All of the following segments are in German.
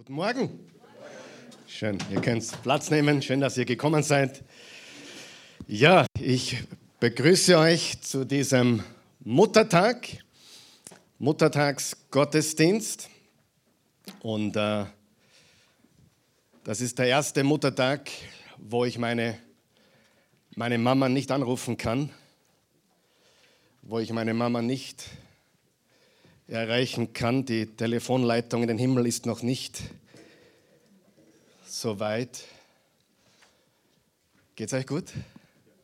Guten Morgen. Schön, ihr könnt Platz nehmen. Schön, dass ihr gekommen seid. Ja, ich begrüße euch zu diesem Muttertag, Muttertagsgottesdienst. Und äh, das ist der erste Muttertag, wo ich meine, meine Mama nicht anrufen kann, wo ich meine Mama nicht erreichen kann. Die Telefonleitung in den Himmel ist noch nicht so weit. Geht's euch gut?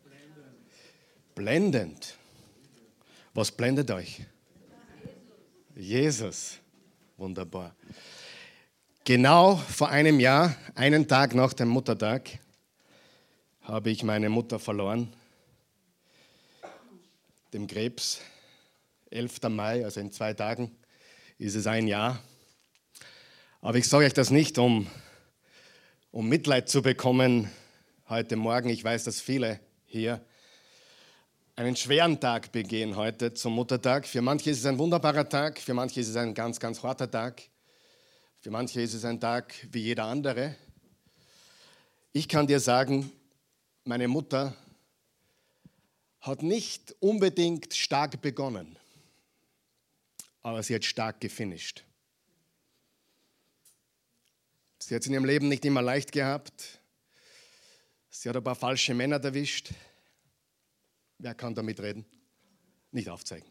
Blendend. Blendend. Was blendet euch? Jesus. Wunderbar. Genau vor einem Jahr, einen Tag nach dem Muttertag, habe ich meine Mutter verloren, dem Krebs. 11. Mai, also in zwei Tagen ist es ein Jahr. Aber ich sage euch das nicht, um, um Mitleid zu bekommen heute Morgen. Ich weiß, dass viele hier einen schweren Tag begehen heute zum Muttertag. Für manche ist es ein wunderbarer Tag, für manche ist es ein ganz, ganz harter Tag. Für manche ist es ein Tag wie jeder andere. Ich kann dir sagen, meine Mutter hat nicht unbedingt stark begonnen aber sie hat stark gefinisht. Sie hat es in ihrem Leben nicht immer leicht gehabt. Sie hat ein paar falsche Männer erwischt. Wer kann damit reden? Nicht aufzeigen.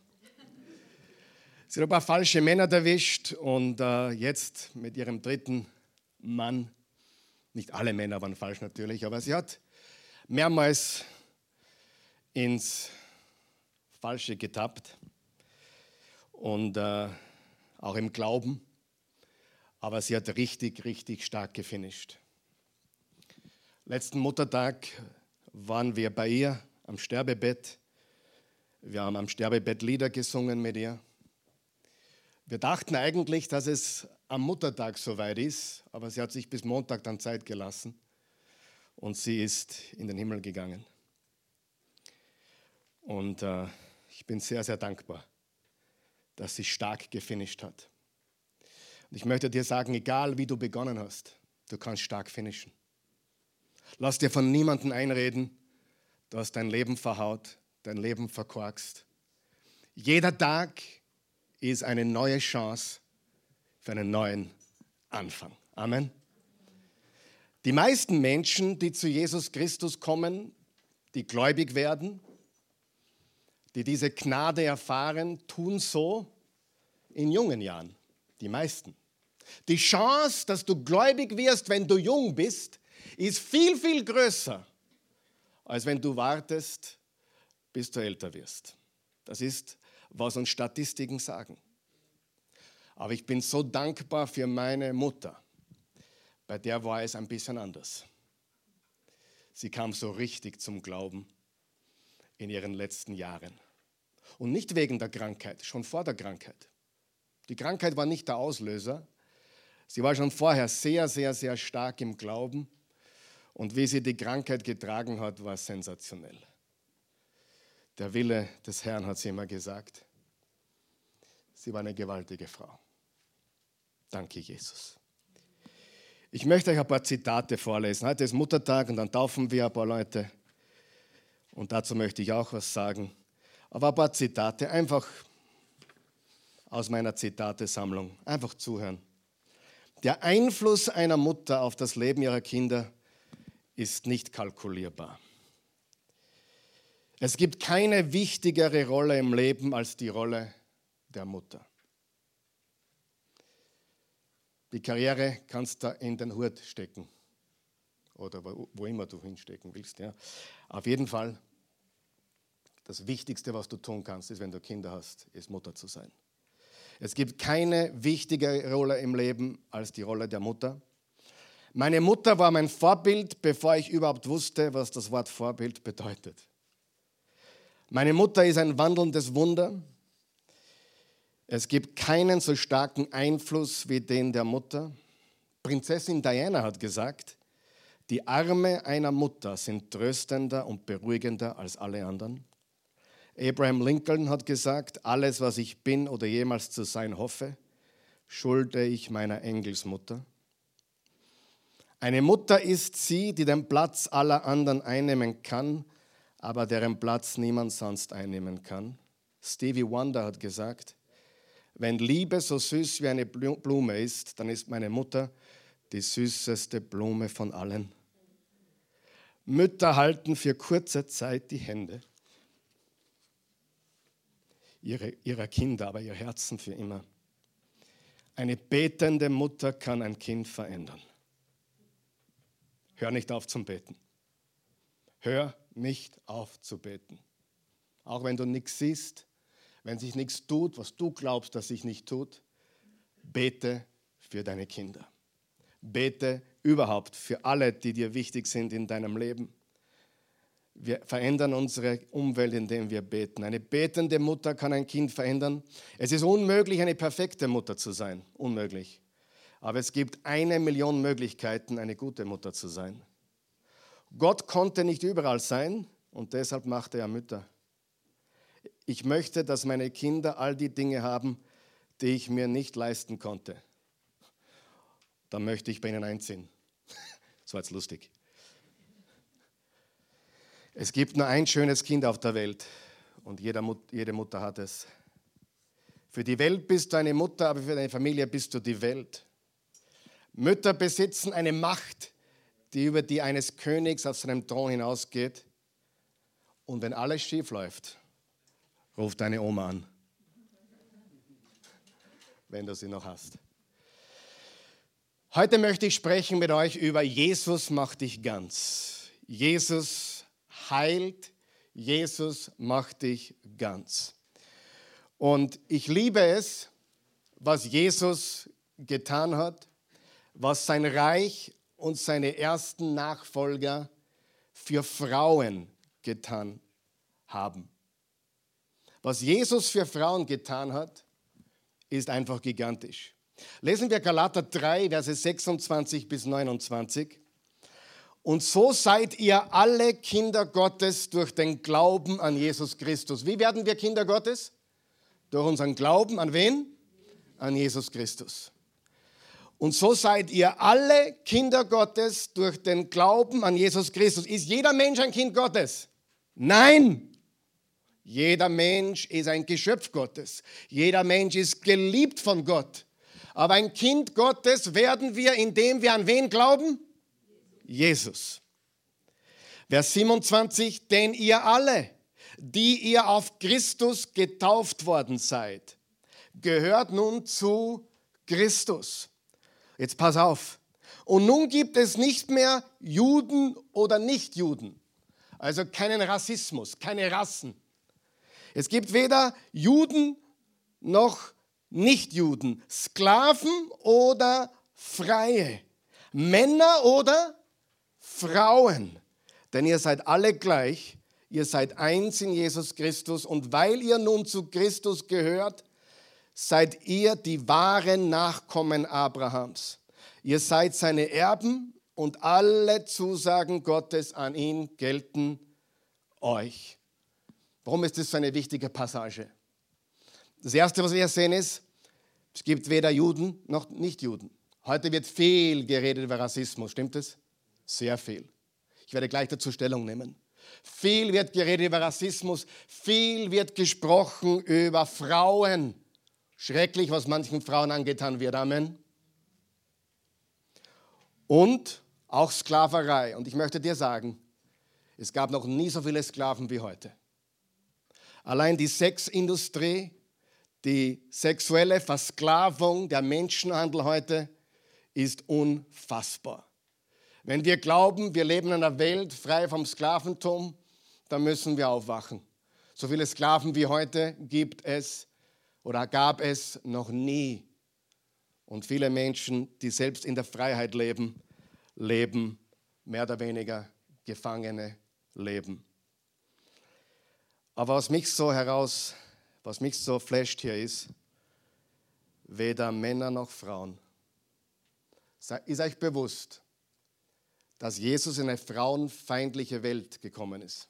Sie hat ein paar falsche Männer erwischt und äh, jetzt mit ihrem dritten Mann, nicht alle Männer waren falsch natürlich, aber sie hat mehrmals ins Falsche getappt und äh, auch im Glauben. Aber sie hat richtig, richtig stark gefinisht. Letzten Muttertag waren wir bei ihr am Sterbebett. Wir haben am Sterbebett Lieder gesungen mit ihr. Wir dachten eigentlich, dass es am Muttertag soweit ist, aber sie hat sich bis Montag dann Zeit gelassen und sie ist in den Himmel gegangen. Und äh, ich bin sehr, sehr dankbar dass sie stark gefinisht hat. Und ich möchte dir sagen, egal wie du begonnen hast, du kannst stark finishen. Lass dir von niemandem einreden, du hast dein Leben verhaut, dein Leben verkorkst. Jeder Tag ist eine neue Chance für einen neuen Anfang. Amen. Die meisten Menschen, die zu Jesus Christus kommen, die gläubig werden, die diese Gnade erfahren, tun so in jungen Jahren. Die meisten. Die Chance, dass du gläubig wirst, wenn du jung bist, ist viel, viel größer, als wenn du wartest, bis du älter wirst. Das ist, was uns Statistiken sagen. Aber ich bin so dankbar für meine Mutter. Bei der war es ein bisschen anders. Sie kam so richtig zum Glauben in ihren letzten Jahren. Und nicht wegen der Krankheit, schon vor der Krankheit. Die Krankheit war nicht der Auslöser. Sie war schon vorher sehr, sehr, sehr stark im Glauben. Und wie sie die Krankheit getragen hat, war sensationell. Der Wille des Herrn hat sie immer gesagt. Sie war eine gewaltige Frau. Danke, Jesus. Ich möchte euch ein paar Zitate vorlesen. Heute ist Muttertag und dann taufen wir ein paar Leute. Und dazu möchte ich auch was sagen. Aber ein paar Zitate, einfach aus meiner Zitatesammlung. Einfach zuhören. Der Einfluss einer Mutter auf das Leben ihrer Kinder ist nicht kalkulierbar. Es gibt keine wichtigere Rolle im Leben als die Rolle der Mutter. Die Karriere kannst du in den Hut stecken oder wo immer du hinstecken willst. Ja. Auf jeden Fall das Wichtigste, was du tun kannst, ist, wenn du Kinder hast, ist Mutter zu sein. Es gibt keine wichtige Rolle im Leben als die Rolle der Mutter. Meine Mutter war mein Vorbild, bevor ich überhaupt wusste, was das Wort Vorbild bedeutet. Meine Mutter ist ein wandelndes Wunder. Es gibt keinen so starken Einfluss wie den der Mutter. Prinzessin Diana hat gesagt, die Arme einer Mutter sind tröstender und beruhigender als alle anderen. Abraham Lincoln hat gesagt, alles, was ich bin oder jemals zu sein hoffe, schulde ich meiner Engelsmutter. Eine Mutter ist sie, die den Platz aller anderen einnehmen kann, aber deren Platz niemand sonst einnehmen kann. Stevie Wonder hat gesagt, wenn Liebe so süß wie eine Blume ist, dann ist meine Mutter die süßeste Blume von allen. Mütter halten für kurze Zeit die Hände ihrer Kinder, aber ihr Herzen für immer. Eine betende Mutter kann ein Kind verändern. Hör nicht auf zum Beten. Hör nicht auf zu beten. Auch wenn du nichts siehst, wenn sich nichts tut, was du glaubst, dass sich nicht tut, bete für deine Kinder. Bete überhaupt für alle, die dir wichtig sind in deinem Leben. Wir verändern unsere Umwelt, indem wir beten. Eine betende Mutter kann ein Kind verändern. Es ist unmöglich, eine perfekte Mutter zu sein. Unmöglich. Aber es gibt eine Million Möglichkeiten, eine gute Mutter zu sein. Gott konnte nicht überall sein und deshalb machte er Mütter. Ich möchte, dass meine Kinder all die Dinge haben, die ich mir nicht leisten konnte. Dann möchte ich bei ihnen einziehen. Das war jetzt lustig. Es gibt nur ein schönes Kind auf der Welt und jede Mutter hat es. Für die Welt bist du eine Mutter, aber für deine Familie bist du die Welt. Mütter besitzen eine Macht, die über die eines Königs auf seinem Thron hinausgeht. Und wenn alles schief läuft, ruft deine Oma an, wenn du sie noch hast. Heute möchte ich sprechen mit euch über Jesus macht dich ganz. Jesus heilt, Jesus macht dich ganz. Und ich liebe es, was Jesus getan hat, was sein Reich und seine ersten Nachfolger für Frauen getan haben. Was Jesus für Frauen getan hat, ist einfach gigantisch. Lesen wir Galater 3, Verse 26 bis 29. Und so seid ihr alle Kinder Gottes durch den Glauben an Jesus Christus. Wie werden wir Kinder Gottes? Durch unseren Glauben an wen? An Jesus Christus. Und so seid ihr alle Kinder Gottes durch den Glauben an Jesus Christus. Ist jeder Mensch ein Kind Gottes? Nein. Jeder Mensch ist ein Geschöpf Gottes. Jeder Mensch ist geliebt von Gott. Aber ein Kind Gottes werden wir, indem wir an wen glauben? Jesus. Vers 27, denn ihr alle, die ihr auf Christus getauft worden seid, gehört nun zu Christus. Jetzt pass auf. Und nun gibt es nicht mehr Juden oder Nichtjuden. Also keinen Rassismus, keine Rassen. Es gibt weder Juden noch Nichtjuden, Sklaven oder Freie, Männer oder Frauen. Denn ihr seid alle gleich, ihr seid eins in Jesus Christus und weil ihr nun zu Christus gehört, seid ihr die wahren Nachkommen Abrahams. Ihr seid seine Erben und alle Zusagen Gottes an ihn gelten euch. Warum ist das so eine wichtige Passage? Das Erste, was wir sehen, ist, es gibt weder Juden noch Nichtjuden. Heute wird viel geredet über Rassismus, stimmt es? Sehr viel. Ich werde gleich dazu Stellung nehmen. Viel wird geredet über Rassismus, viel wird gesprochen über Frauen. Schrecklich, was manchen Frauen angetan wird. Amen. Und auch Sklaverei. Und ich möchte dir sagen, es gab noch nie so viele Sklaven wie heute. Allein die Sexindustrie, die sexuelle Versklavung, der Menschenhandel heute ist unfassbar. Wenn wir glauben, wir leben in einer Welt frei vom Sklaventum, dann müssen wir aufwachen. So viele Sklaven wie heute gibt es oder gab es noch nie. Und viele Menschen, die selbst in der Freiheit leben, leben mehr oder weniger Gefangene leben. Aber was mich so heraus, was mich so flasht hier ist, weder Männer noch Frauen. Ist euch bewusst, dass Jesus in eine frauenfeindliche Welt gekommen ist?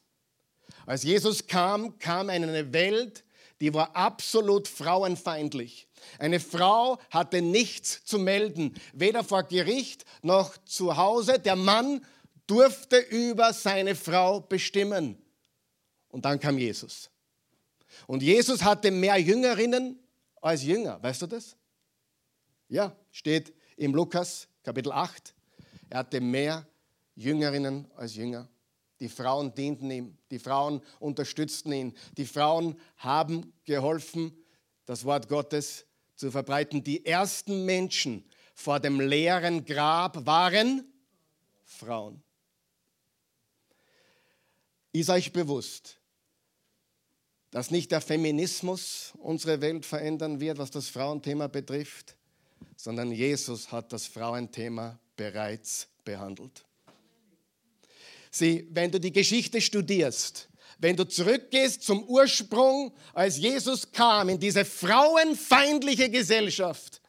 Als Jesus kam, kam er in eine Welt, die war absolut frauenfeindlich. Eine Frau hatte nichts zu melden, weder vor Gericht noch zu Hause. Der Mann durfte über seine Frau bestimmen. Und dann kam Jesus. Und Jesus hatte mehr Jüngerinnen als Jünger. Weißt du das? Ja, steht im Lukas Kapitel 8. Er hatte mehr Jüngerinnen als Jünger. Die Frauen dienten ihm, die Frauen unterstützten ihn, die Frauen haben geholfen, das Wort Gottes zu verbreiten. Die ersten Menschen vor dem leeren Grab waren Frauen. Ist euch bewusst, dass nicht der Feminismus unsere Welt verändern wird, was das Frauenthema betrifft, sondern Jesus hat das Frauenthema bereits behandelt. Sieh, wenn du die Geschichte studierst, wenn du zurückgehst zum Ursprung, als Jesus kam in diese frauenfeindliche Gesellschaft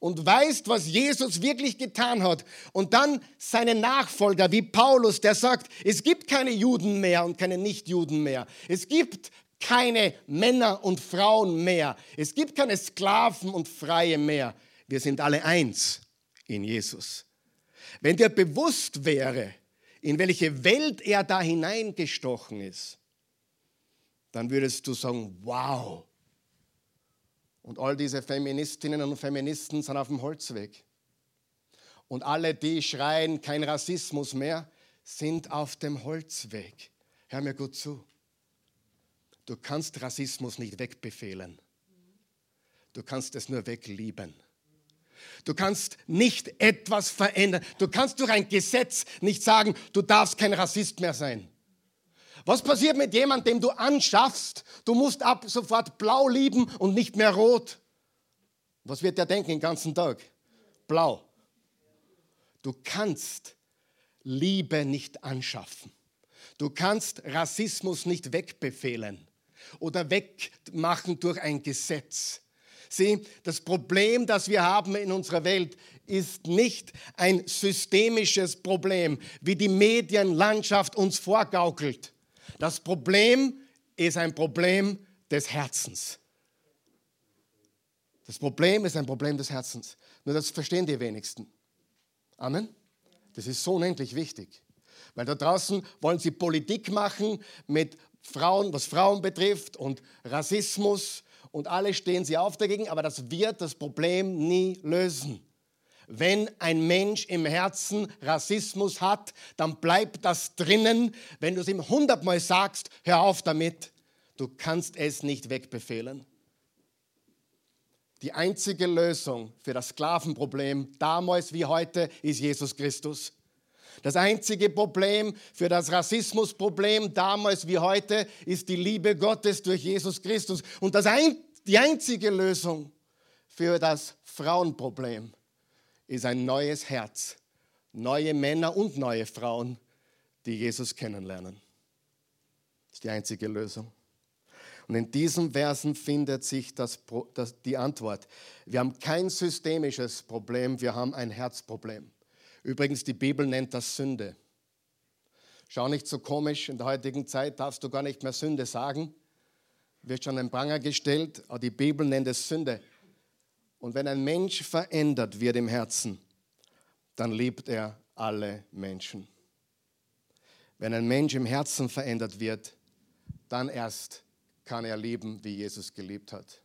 und weißt, was Jesus wirklich getan hat und dann seine Nachfolger wie Paulus, der sagt, es gibt keine Juden mehr und keine Nichtjuden mehr. Es gibt keine Männer und Frauen mehr. Es gibt keine Sklaven und Freie mehr. Wir sind alle eins in Jesus. Wenn dir bewusst wäre, in welche Welt er da hineingestochen ist, dann würdest du sagen, wow. Und all diese Feministinnen und Feministen sind auf dem Holzweg. Und alle, die schreien, kein Rassismus mehr, sind auf dem Holzweg. Hör mir gut zu. Du kannst Rassismus nicht wegbefehlen. Du kannst es nur weglieben. Du kannst nicht etwas verändern. Du kannst durch ein Gesetz nicht sagen, du darfst kein Rassist mehr sein. Was passiert mit jemandem, dem du anschaffst, du musst ab sofort blau lieben und nicht mehr rot? Was wird der denken den ganzen Tag? Blau. Du kannst Liebe nicht anschaffen. Du kannst Rassismus nicht wegbefehlen oder wegmachen durch ein Gesetz. Sieh, das Problem, das wir haben in unserer Welt, ist nicht ein systemisches Problem, wie die Medienlandschaft uns vorgaukelt. Das Problem ist ein Problem des Herzens. Das Problem ist ein Problem des Herzens. Nur das verstehen die wenigsten. Amen. Das ist so unendlich wichtig. Weil da draußen wollen sie Politik machen mit Frauen, was Frauen betrifft und Rassismus und alle stehen sie auf dagegen, aber das wird das Problem nie lösen. Wenn ein Mensch im Herzen Rassismus hat, dann bleibt das drinnen. Wenn du es ihm hundertmal sagst, hör auf damit. Du kannst es nicht wegbefehlen. Die einzige Lösung für das Sklavenproblem damals wie heute ist Jesus Christus. Das einzige Problem für das Rassismusproblem damals wie heute ist die Liebe Gottes durch Jesus Christus. Und das ein, die einzige Lösung für das Frauenproblem ist ein neues Herz, neue Männer und neue Frauen, die Jesus kennenlernen. Das ist die einzige Lösung. Und in diesen Versen findet sich das, das, die Antwort. Wir haben kein systemisches Problem, wir haben ein Herzproblem. Übrigens, die Bibel nennt das Sünde. Schau nicht so komisch, in der heutigen Zeit darfst du gar nicht mehr Sünde sagen. Wird schon ein Pranger gestellt, aber die Bibel nennt es Sünde. Und wenn ein Mensch verändert wird im Herzen, dann liebt er alle Menschen. Wenn ein Mensch im Herzen verändert wird, dann erst kann er lieben, wie Jesus geliebt hat.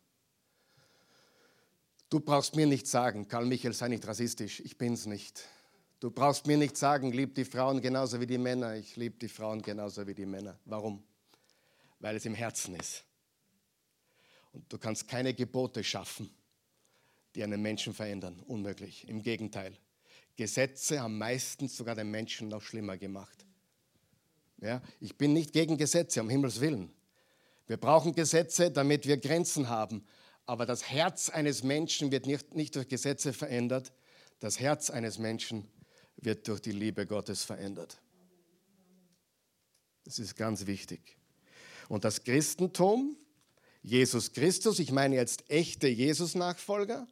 Du brauchst mir nicht sagen, Karl Michael, sei nicht rassistisch, ich bin's nicht. Du brauchst mir nicht sagen, lieb die Frauen genauso wie die Männer. Ich liebe die Frauen genauso wie die Männer. Warum? Weil es im Herzen ist. Und du kannst keine Gebote schaffen, die einen Menschen verändern. Unmöglich. Im Gegenteil. Gesetze haben meistens sogar den Menschen noch schlimmer gemacht. Ja, ich bin nicht gegen Gesetze, um Himmels Willen. Wir brauchen Gesetze, damit wir Grenzen haben. Aber das Herz eines Menschen wird nicht, nicht durch Gesetze verändert. Das Herz eines Menschen wird durch die Liebe Gottes verändert. Das ist ganz wichtig. Und das Christentum, Jesus Christus, ich meine jetzt echte Jesus-Nachfolger,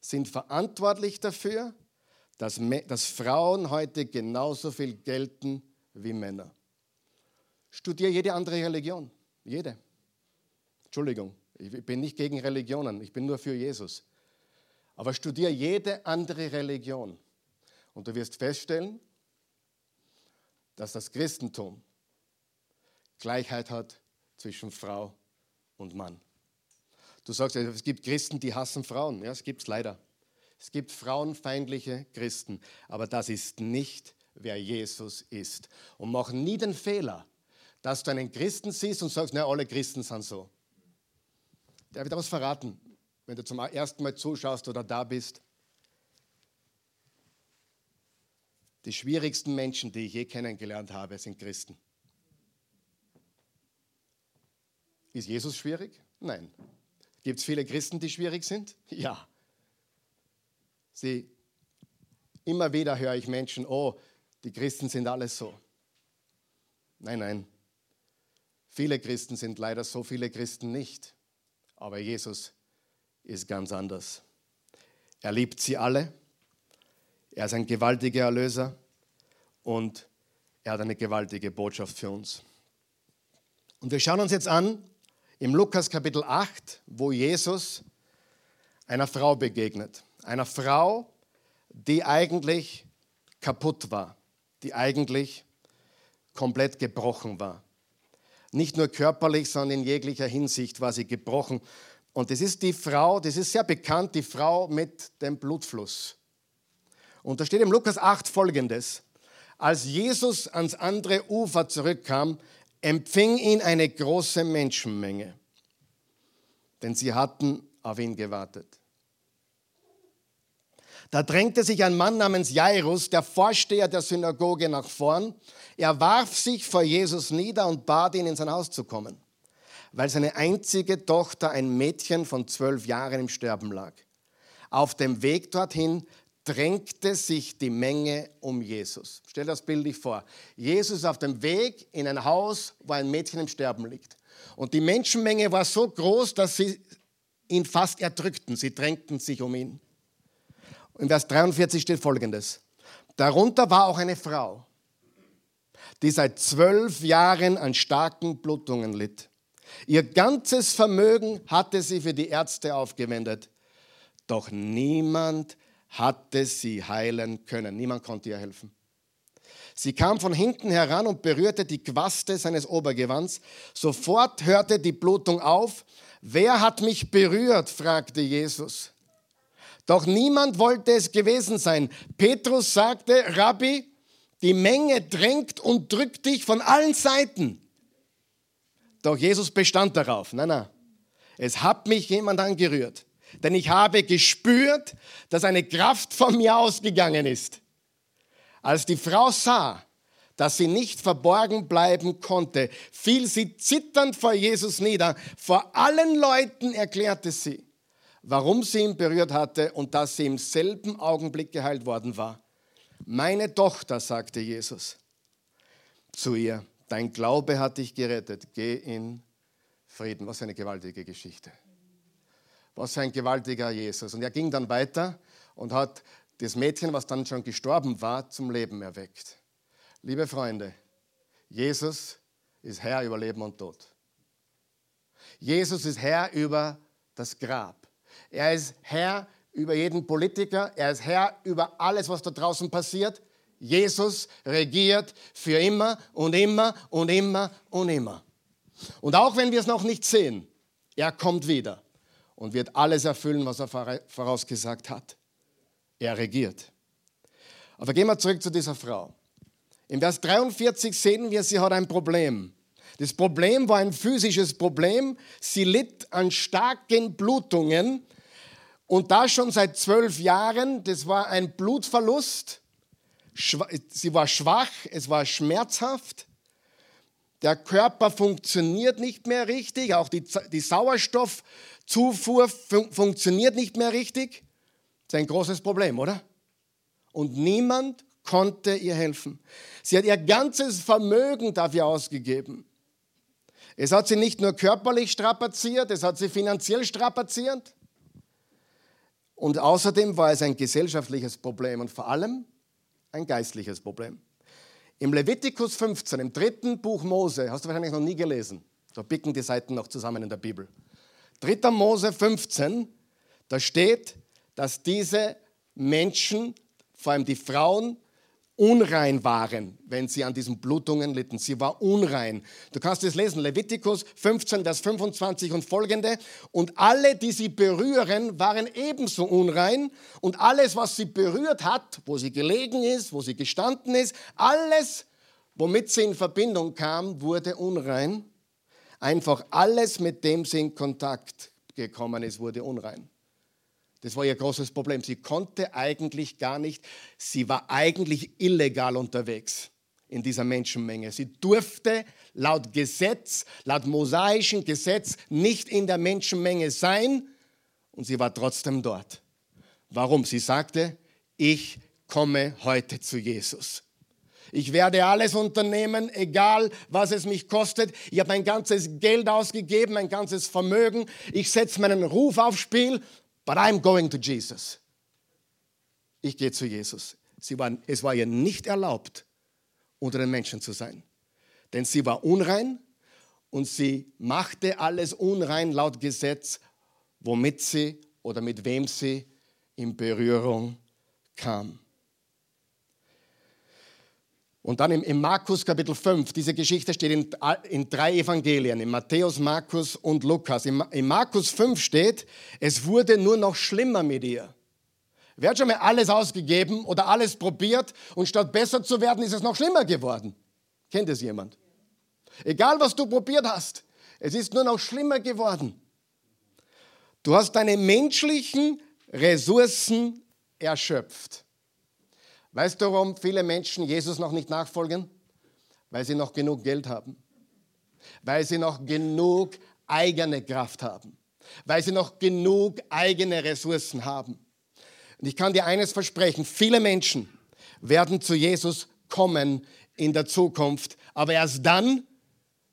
sind verantwortlich dafür, dass, dass Frauen heute genauso viel gelten wie Männer. Studiere jede andere Religion, jede. Entschuldigung, ich bin nicht gegen Religionen, ich bin nur für Jesus. Aber studiere jede andere Religion und du wirst feststellen, dass das Christentum Gleichheit hat zwischen Frau und Mann. Du sagst, es gibt Christen, die hassen Frauen. Ja, es gibt es leider. Es gibt frauenfeindliche Christen. Aber das ist nicht, wer Jesus ist. Und mach nie den Fehler, dass du einen Christen siehst und sagst, na, alle Christen sind so. Der wird was verraten, wenn du zum ersten Mal zuschaust oder da bist. Die schwierigsten Menschen, die ich je kennengelernt habe, sind Christen. Ist Jesus schwierig? Nein. Gibt es viele Christen, die schwierig sind? Ja. Sie, immer wieder höre ich Menschen, oh, die Christen sind alle so. Nein, nein. Viele Christen sind leider so, viele Christen nicht. Aber Jesus ist ganz anders. Er liebt sie alle. Er ist ein gewaltiger Erlöser und er hat eine gewaltige Botschaft für uns. Und wir schauen uns jetzt an im Lukas Kapitel 8, wo Jesus einer Frau begegnet. Einer Frau, die eigentlich kaputt war, die eigentlich komplett gebrochen war. Nicht nur körperlich, sondern in jeglicher Hinsicht war sie gebrochen. Und das ist die Frau, das ist sehr bekannt, die Frau mit dem Blutfluss. Und da steht im Lukas 8 folgendes. Als Jesus ans andere Ufer zurückkam, empfing ihn eine große Menschenmenge, denn sie hatten auf ihn gewartet. Da drängte sich ein Mann namens Jairus, der Vorsteher der Synagoge, nach vorn. Er warf sich vor Jesus nieder und bat ihn, in sein Haus zu kommen, weil seine einzige Tochter, ein Mädchen von zwölf Jahren, im Sterben lag. Auf dem Weg dorthin drängte sich die Menge um Jesus. Stell das Bild dich vor. Jesus auf dem Weg in ein Haus, wo ein Mädchen im Sterben liegt. Und die Menschenmenge war so groß, dass sie ihn fast erdrückten. Sie drängten sich um ihn. In Vers 43 steht folgendes. Darunter war auch eine Frau, die seit zwölf Jahren an starken Blutungen litt. Ihr ganzes Vermögen hatte sie für die Ärzte aufgewendet. Doch niemand hatte sie heilen können. Niemand konnte ihr helfen. Sie kam von hinten heran und berührte die Quaste seines Obergewands. Sofort hörte die Blutung auf. Wer hat mich berührt? fragte Jesus. Doch niemand wollte es gewesen sein. Petrus sagte, Rabbi, die Menge drängt und drückt dich von allen Seiten. Doch Jesus bestand darauf. Nein, nein. Es hat mich jemand angerührt. Denn ich habe gespürt, dass eine Kraft von mir ausgegangen ist. Als die Frau sah, dass sie nicht verborgen bleiben konnte, fiel sie zitternd vor Jesus nieder. Vor allen Leuten erklärte sie, warum sie ihn berührt hatte und dass sie im selben Augenblick geheilt worden war. Meine Tochter, sagte Jesus zu ihr, dein Glaube hat dich gerettet, geh in Frieden. Was eine gewaltige Geschichte. Was ein gewaltiger Jesus. Und er ging dann weiter und hat das Mädchen, was dann schon gestorben war, zum Leben erweckt. Liebe Freunde, Jesus ist Herr über Leben und Tod. Jesus ist Herr über das Grab. Er ist Herr über jeden Politiker. Er ist Herr über alles, was da draußen passiert. Jesus regiert für immer und immer und immer und immer. Und auch wenn wir es noch nicht sehen, er kommt wieder und wird alles erfüllen, was er vorausgesagt hat. Er regiert. Aber gehen wir zurück zu dieser Frau. Im Vers 43 sehen wir, sie hat ein Problem. Das Problem war ein physisches Problem. Sie litt an starken Blutungen und da schon seit zwölf Jahren. Das war ein Blutverlust. Sie war schwach, es war schmerzhaft. Der Körper funktioniert nicht mehr richtig, auch die, die Sauerstoffzufuhr fun funktioniert nicht mehr richtig. Das ist ein großes Problem, oder? Und niemand konnte ihr helfen. Sie hat ihr ganzes Vermögen dafür ausgegeben. Es hat sie nicht nur körperlich strapaziert, es hat sie finanziell strapaziert. Und außerdem war es ein gesellschaftliches Problem und vor allem ein geistliches Problem. Im Levitikus 15, im dritten Buch Mose, hast du wahrscheinlich noch nie gelesen. Da bicken die Seiten noch zusammen in der Bibel. 3. Mose 15, da steht, dass diese Menschen, vor allem die Frauen, unrein waren, wenn sie an diesen Blutungen litten. Sie war unrein. Du kannst es lesen, Levitikus 15, Vers 25 und folgende. Und alle, die sie berühren, waren ebenso unrein. Und alles, was sie berührt hat, wo sie gelegen ist, wo sie gestanden ist, alles, womit sie in Verbindung kam, wurde unrein. Einfach alles, mit dem sie in Kontakt gekommen ist, wurde unrein. Das war ihr großes Problem. Sie konnte eigentlich gar nicht, sie war eigentlich illegal unterwegs in dieser Menschenmenge. Sie durfte laut Gesetz, laut mosaischen Gesetz nicht in der Menschenmenge sein und sie war trotzdem dort. Warum? Sie sagte, ich komme heute zu Jesus. Ich werde alles unternehmen, egal was es mich kostet. Ich habe mein ganzes Geld ausgegeben, mein ganzes Vermögen. Ich setze meinen Ruf aufs Spiel But I'm going to Jesus. Ich gehe zu Jesus. Sie war, es war ihr nicht erlaubt, unter den Menschen zu sein. Denn sie war unrein und sie machte alles unrein laut Gesetz, womit sie oder mit wem sie in Berührung kam. Und dann im, im, Markus Kapitel 5, diese Geschichte steht in, in drei Evangelien, in Matthäus, Markus und Lukas. Im, in Markus 5 steht, es wurde nur noch schlimmer mit ihr. Wer hat schon mal alles ausgegeben oder alles probiert und statt besser zu werden, ist es noch schlimmer geworden? Kennt es jemand? Egal, was du probiert hast, es ist nur noch schlimmer geworden. Du hast deine menschlichen Ressourcen erschöpft. Weißt du, warum viele Menschen Jesus noch nicht nachfolgen? Weil sie noch genug Geld haben. Weil sie noch genug eigene Kraft haben. Weil sie noch genug eigene Ressourcen haben. Und ich kann dir eines versprechen, viele Menschen werden zu Jesus kommen in der Zukunft, aber erst dann,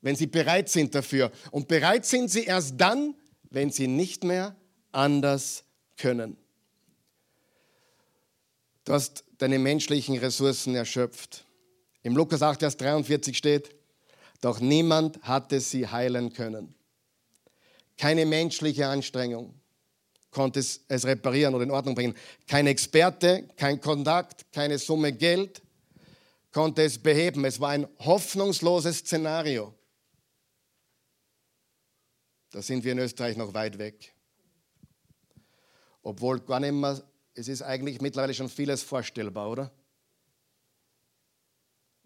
wenn sie bereit sind dafür. Und bereit sind sie erst dann, wenn sie nicht mehr anders können. Du hast deine menschlichen Ressourcen erschöpft. Im Lukas 8, Vers 43 steht, doch niemand hatte sie heilen können. Keine menschliche Anstrengung konnte es, reparieren oder in Ordnung bringen. Kein Experte, kein Kontakt, keine Summe Geld konnte es beheben. Es war ein hoffnungsloses Szenario. Da sind wir in Österreich noch weit weg. Obwohl gar nicht mehr es ist eigentlich mittlerweile schon vieles vorstellbar, oder?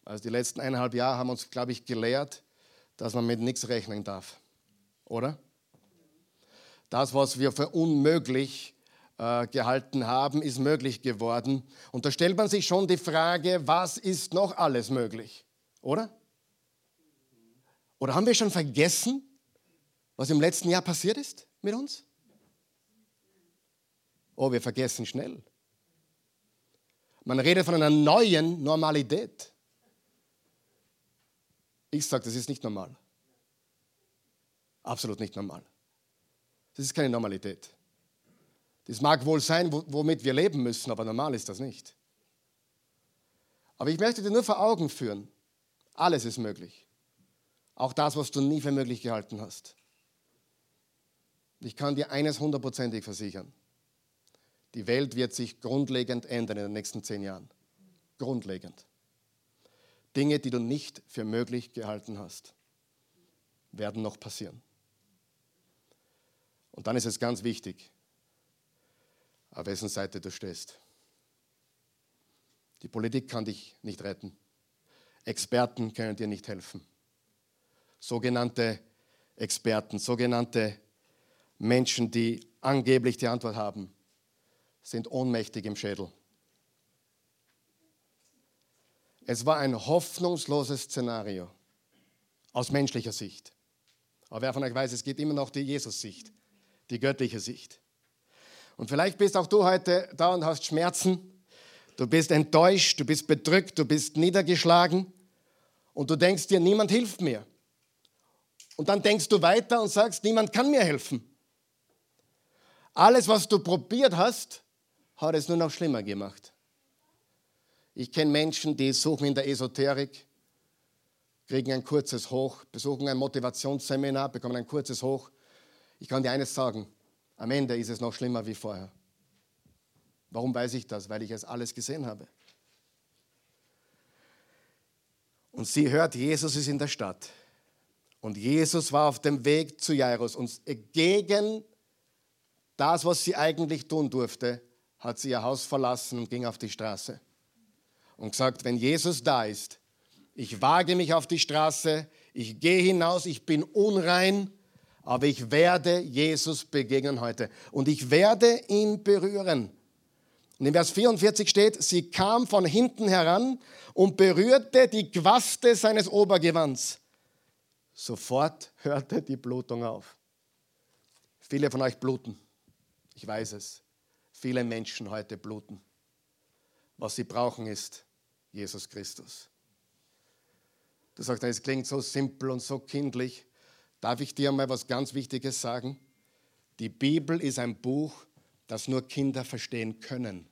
Also die letzten eineinhalb Jahre haben uns, glaube ich, gelehrt, dass man mit nichts rechnen darf, oder? Das, was wir für unmöglich äh, gehalten haben, ist möglich geworden. Und da stellt man sich schon die Frage, was ist noch alles möglich, oder? Oder haben wir schon vergessen, was im letzten Jahr passiert ist mit uns? Oh, wir vergessen schnell. Man redet von einer neuen Normalität. Ich sage, das ist nicht normal. Absolut nicht normal. Das ist keine Normalität. Das mag wohl sein, womit wir leben müssen, aber normal ist das nicht. Aber ich möchte dir nur vor Augen führen, alles ist möglich. Auch das, was du nie für möglich gehalten hast. Ich kann dir eines hundertprozentig versichern. Die Welt wird sich grundlegend ändern in den nächsten zehn Jahren. Grundlegend. Dinge, die du nicht für möglich gehalten hast, werden noch passieren. Und dann ist es ganz wichtig, auf wessen Seite du stehst. Die Politik kann dich nicht retten. Experten können dir nicht helfen. Sogenannte Experten, sogenannte Menschen, die angeblich die Antwort haben, sind ohnmächtig im Schädel. Es war ein hoffnungsloses Szenario aus menschlicher Sicht. Aber wer von euch weiß, es gibt immer noch die Jesus-Sicht, die göttliche Sicht. Und vielleicht bist auch du heute da und hast Schmerzen. Du bist enttäuscht, du bist bedrückt, du bist niedergeschlagen und du denkst dir, niemand hilft mir. Und dann denkst du weiter und sagst, niemand kann mir helfen. Alles, was du probiert hast, hat es nur noch schlimmer gemacht. Ich kenne Menschen, die suchen in der Esoterik, kriegen ein kurzes Hoch, besuchen ein Motivationsseminar, bekommen ein kurzes Hoch. Ich kann dir eines sagen, am Ende ist es noch schlimmer wie vorher. Warum weiß ich das? Weil ich es alles gesehen habe. Und sie hört, Jesus ist in der Stadt. Und Jesus war auf dem Weg zu Jairus. Und gegen das, was sie eigentlich tun durfte, hat sie ihr Haus verlassen und ging auf die Straße. Und gesagt, wenn Jesus da ist, ich wage mich auf die Straße, ich gehe hinaus, ich bin unrein, aber ich werde Jesus begegnen heute. Und ich werde ihn berühren. Und in Vers 44 steht, sie kam von hinten heran und berührte die Quaste seines Obergewands. Sofort hörte die Blutung auf. Viele von euch bluten. Ich weiß es. Viele Menschen heute bluten. Was sie brauchen ist Jesus Christus. Du sagst, es klingt so simpel und so kindlich. Darf ich dir mal was ganz Wichtiges sagen? Die Bibel ist ein Buch, das nur Kinder verstehen können.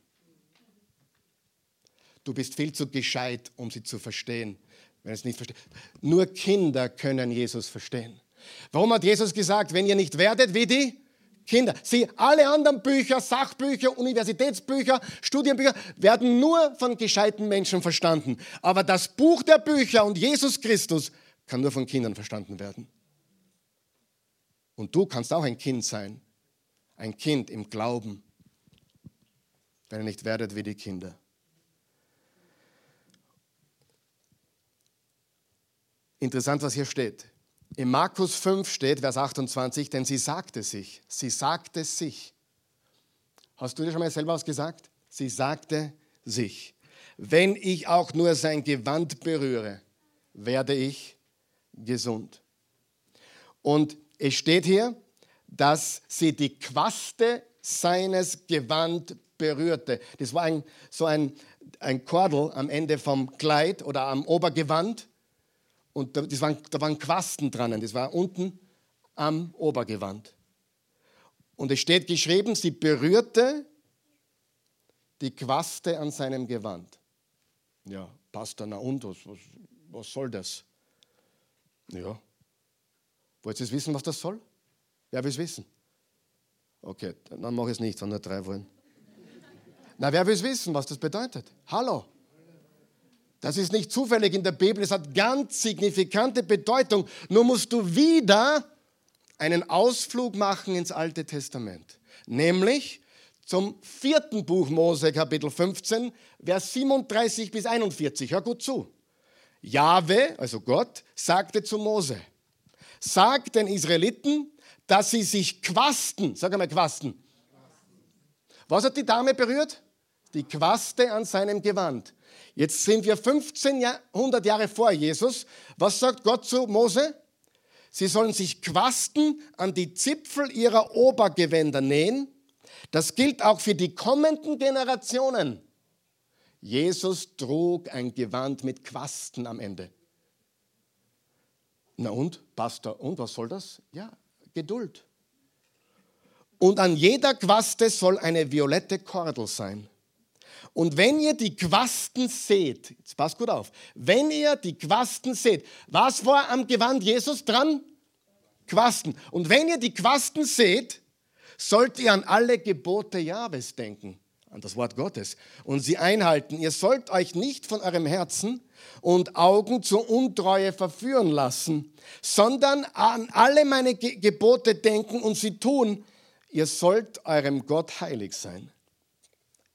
Du bist viel zu gescheit, um sie zu verstehen, wenn es nicht versteht. Nur Kinder können Jesus verstehen. Warum hat Jesus gesagt, wenn ihr nicht werdet wie die Kinder? Sie, alle anderen Bücher, Sachbücher, Universitätsbücher, Studienbücher werden nur von gescheiten Menschen verstanden. Aber das Buch der Bücher und Jesus Christus kann nur von Kindern verstanden werden. Und du kannst auch ein Kind sein. Ein Kind im Glauben, wenn ihr nicht werdet wie die Kinder. Interessant, was hier steht. In Markus 5 steht, Vers 28, denn sie sagte sich, sie sagte sich. Hast du dir schon mal selber was gesagt? Sie sagte sich, wenn ich auch nur sein Gewand berühre, werde ich gesund. Und es steht hier, dass sie die Quaste seines Gewand berührte. Das war ein, so ein, ein Kordel am Ende vom Kleid oder am Obergewand. Und da, das waren, da waren Quasten dran, das war unten am Obergewand. Und es steht geschrieben, sie berührte die Quaste an seinem Gewand. Ja, Pastor, na und, was, was, was soll das? Ja. Wollt ihr wissen, was das soll? Wer will es wissen? Okay, dann mache ich es nicht, wenn nur drei wollen. Na, wer will es wissen, was das bedeutet? Hallo? Das ist nicht zufällig in der Bibel, es hat ganz signifikante Bedeutung. Nur musst du wieder einen Ausflug machen ins Alte Testament, nämlich zum vierten Buch Mose, Kapitel 15, Vers 37 bis 41. Hör gut zu. Jahwe, also Gott, sagte zu Mose, sag den Israeliten, dass sie sich quasten. Sag einmal quasten. Was hat die Dame berührt? Die Quaste an seinem Gewand. Jetzt sind wir 1500 Jahre vor Jesus. Was sagt Gott zu Mose? Sie sollen sich Quasten an die Zipfel ihrer Obergewänder nähen. Das gilt auch für die kommenden Generationen. Jesus trug ein Gewand mit Quasten am Ende. Na und, Pastor, und was soll das? Ja, Geduld. Und an jeder Quaste soll eine violette Kordel sein. Und wenn ihr die Quasten seht, jetzt passt gut auf, wenn ihr die Quasten seht, was war am Gewand Jesus dran? Quasten. Und wenn ihr die Quasten seht, sollt ihr an alle Gebote Jahwes denken, an das Wort Gottes, und sie einhalten. Ihr sollt euch nicht von eurem Herzen und Augen zur Untreue verführen lassen, sondern an alle meine Gebote denken und sie tun. Ihr sollt eurem Gott heilig sein.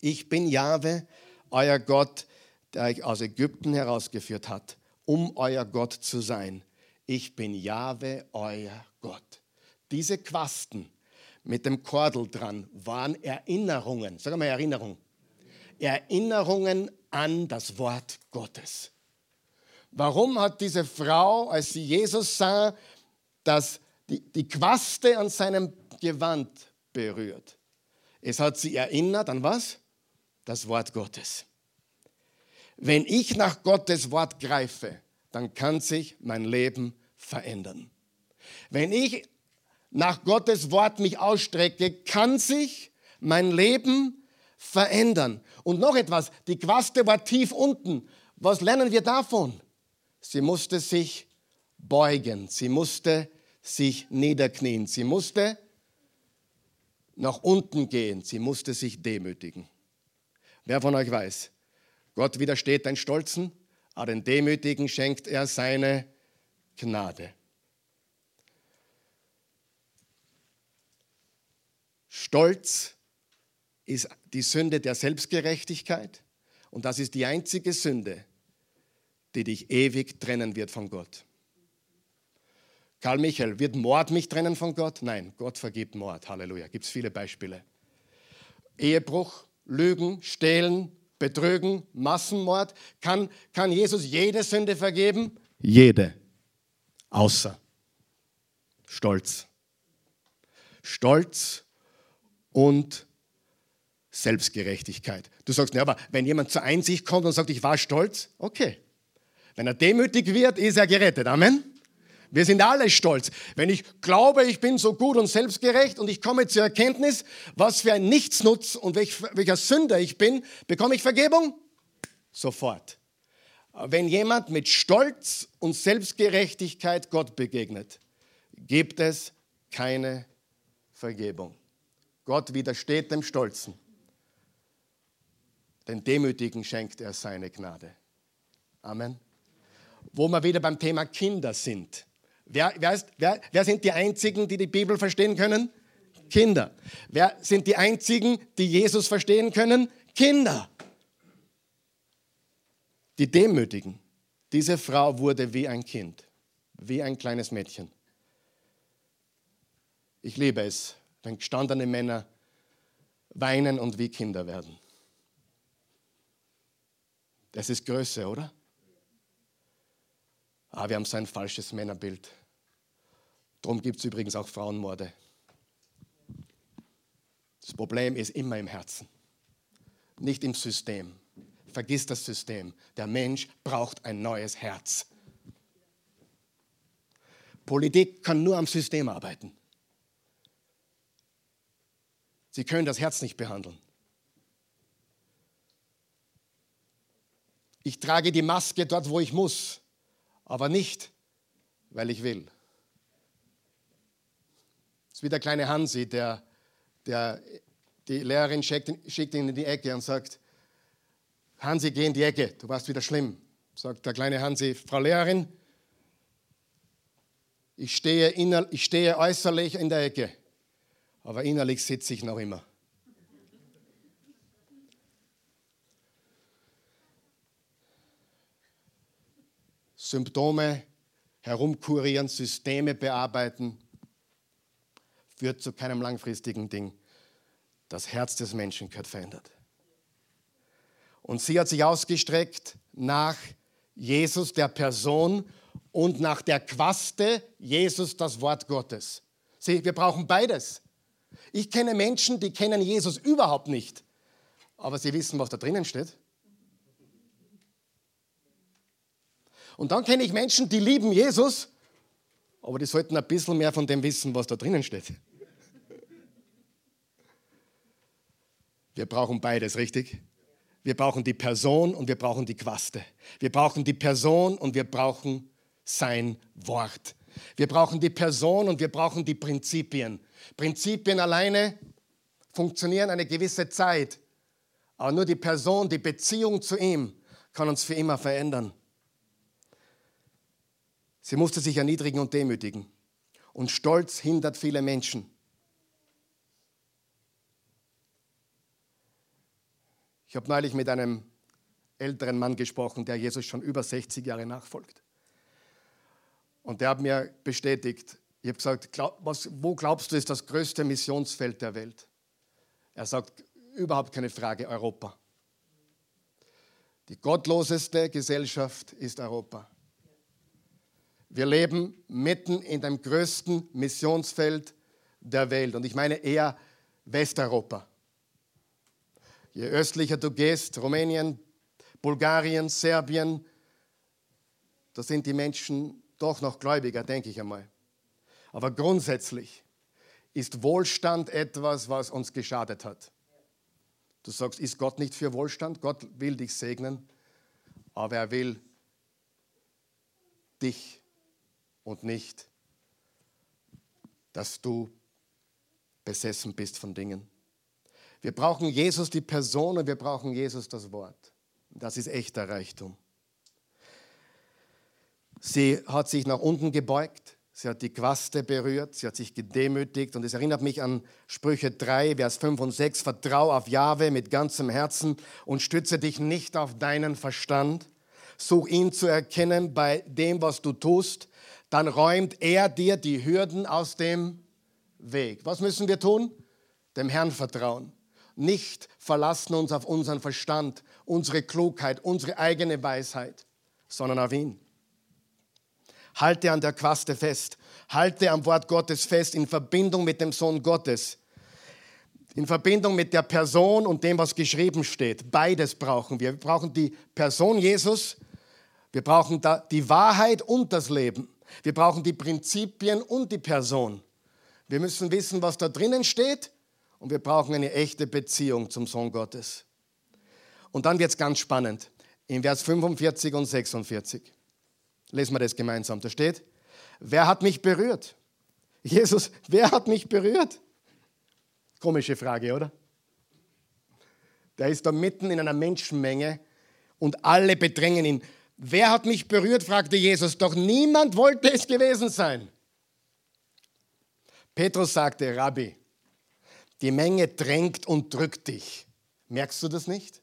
Ich bin Jahwe, euer Gott, der euch aus Ägypten herausgeführt hat, um euer Gott zu sein. Ich bin Jahwe, euer Gott. Diese Quasten mit dem Kordel dran waren Erinnerungen. Sag mal Erinnerung. Erinnerungen an das Wort Gottes. Warum hat diese Frau, als sie Jesus sah, das, die, die Quaste an seinem Gewand berührt? Es hat sie erinnert an was? Das Wort Gottes. Wenn ich nach Gottes Wort greife, dann kann sich mein Leben verändern. Wenn ich nach Gottes Wort mich ausstrecke, kann sich mein Leben verändern. Und noch etwas, die Quaste war tief unten. Was lernen wir davon? Sie musste sich beugen. Sie musste sich niederknien. Sie musste nach unten gehen. Sie musste sich demütigen. Wer von euch weiß, Gott widersteht den Stolzen, aber den Demütigen schenkt er seine Gnade. Stolz ist die Sünde der Selbstgerechtigkeit und das ist die einzige Sünde, die dich ewig trennen wird von Gott. Karl Michael, wird Mord mich trennen von Gott? Nein, Gott vergibt Mord. Halleluja. Gibt es viele Beispiele. Ehebruch, Lügen, Stehlen, Betrügen, Massenmord. Kann, kann Jesus jede Sünde vergeben? Jede. Außer Stolz. Stolz und Selbstgerechtigkeit. Du sagst, ja, aber wenn jemand zur Einsicht kommt und sagt, ich war stolz, okay. Wenn er demütig wird, ist er gerettet. Amen. Wir sind alle stolz. Wenn ich glaube, ich bin so gut und selbstgerecht und ich komme zur Erkenntnis, was für ein Nichtsnutz und welch, welcher Sünder ich bin, bekomme ich Vergebung? Sofort. Wenn jemand mit Stolz und Selbstgerechtigkeit Gott begegnet, gibt es keine Vergebung. Gott widersteht dem Stolzen. Den Demütigen schenkt er seine Gnade. Amen. Wo wir wieder beim Thema Kinder sind. Wer, wer, ist, wer, wer sind die Einzigen, die die Bibel verstehen können? Kinder. Wer sind die Einzigen, die Jesus verstehen können? Kinder. Die Demütigen. Diese Frau wurde wie ein Kind, wie ein kleines Mädchen. Ich liebe es, wenn gestandene Männer weinen und wie Kinder werden. Das ist Größe, oder? Ah, wir haben so ein falsches Männerbild. Darum gibt es übrigens auch Frauenmorde. Das Problem ist immer im Herzen, nicht im System. Vergiss das System. Der Mensch braucht ein neues Herz. Politik kann nur am System arbeiten. Sie können das Herz nicht behandeln. Ich trage die Maske dort, wo ich muss, aber nicht, weil ich will. Ist wie der kleine Hansi, der, der die Lehrerin schickt, schickt ihn in die Ecke und sagt, Hansi, geh in die Ecke, du warst wieder schlimm. Sagt der kleine Hansi, Frau Lehrerin, ich stehe, inner, ich stehe äußerlich in der Ecke, aber innerlich sitze ich noch immer. Symptome herumkurieren, Systeme bearbeiten, führt zu keinem langfristigen Ding. Das Herz des Menschen gehört verändert. Und sie hat sich ausgestreckt nach Jesus, der Person, und nach der Quaste Jesus, das Wort Gottes. Sieh, wir brauchen beides. Ich kenne Menschen, die kennen Jesus überhaupt nicht, aber sie wissen, was da drinnen steht. Und dann kenne ich Menschen, die lieben Jesus, aber die sollten ein bisschen mehr von dem wissen, was da drinnen steht. Wir brauchen beides, richtig? Wir brauchen die Person und wir brauchen die Quaste. Wir brauchen die Person und wir brauchen sein Wort. Wir brauchen die Person und wir brauchen die Prinzipien. Prinzipien alleine funktionieren eine gewisse Zeit, aber nur die Person, die Beziehung zu ihm kann uns für immer verändern. Sie musste sich erniedrigen und demütigen. Und Stolz hindert viele Menschen. Ich habe neulich mit einem älteren Mann gesprochen, der Jesus schon über 60 Jahre nachfolgt. Und der hat mir bestätigt, ich habe gesagt, glaub, was, wo glaubst du ist das größte Missionsfeld der Welt? Er sagt, überhaupt keine Frage, Europa. Die gottloseste Gesellschaft ist Europa. Wir leben mitten in dem größten Missionsfeld der Welt. Und ich meine eher Westeuropa. Je östlicher du gehst, Rumänien, Bulgarien, Serbien, da sind die Menschen doch noch gläubiger, denke ich einmal. Aber grundsätzlich ist Wohlstand etwas, was uns geschadet hat. Du sagst, ist Gott nicht für Wohlstand? Gott will dich segnen, aber er will dich und nicht, dass du besessen bist von Dingen. Wir brauchen Jesus die Person und wir brauchen Jesus das Wort. Das ist echter Reichtum. Sie hat sich nach unten gebeugt, sie hat die Quaste berührt, sie hat sich gedemütigt und es erinnert mich an Sprüche 3, Vers 5 und 6. Vertrau auf Jahwe mit ganzem Herzen und stütze dich nicht auf deinen Verstand. Such ihn zu erkennen bei dem, was du tust. Dann räumt er dir die Hürden aus dem Weg. Was müssen wir tun? Dem Herrn vertrauen. Nicht verlassen uns auf unseren Verstand, unsere Klugheit, unsere eigene Weisheit, sondern auf ihn. Halte an der Quaste fest. Halte am Wort Gottes fest in Verbindung mit dem Sohn Gottes. In Verbindung mit der Person und dem, was geschrieben steht. Beides brauchen wir. Wir brauchen die Person Jesus. Wir brauchen die Wahrheit und das Leben. Wir brauchen die Prinzipien und die Person. Wir müssen wissen, was da drinnen steht und wir brauchen eine echte Beziehung zum Sohn Gottes. Und dann wird es ganz spannend. In Vers 45 und 46. Lesen wir das gemeinsam. Da steht, wer hat mich berührt? Jesus, wer hat mich berührt? Komische Frage, oder? Der ist da mitten in einer Menschenmenge und alle bedrängen ihn. Wer hat mich berührt? fragte Jesus. Doch niemand wollte es gewesen sein. Petrus sagte, Rabbi, die Menge drängt und drückt dich. Merkst du das nicht?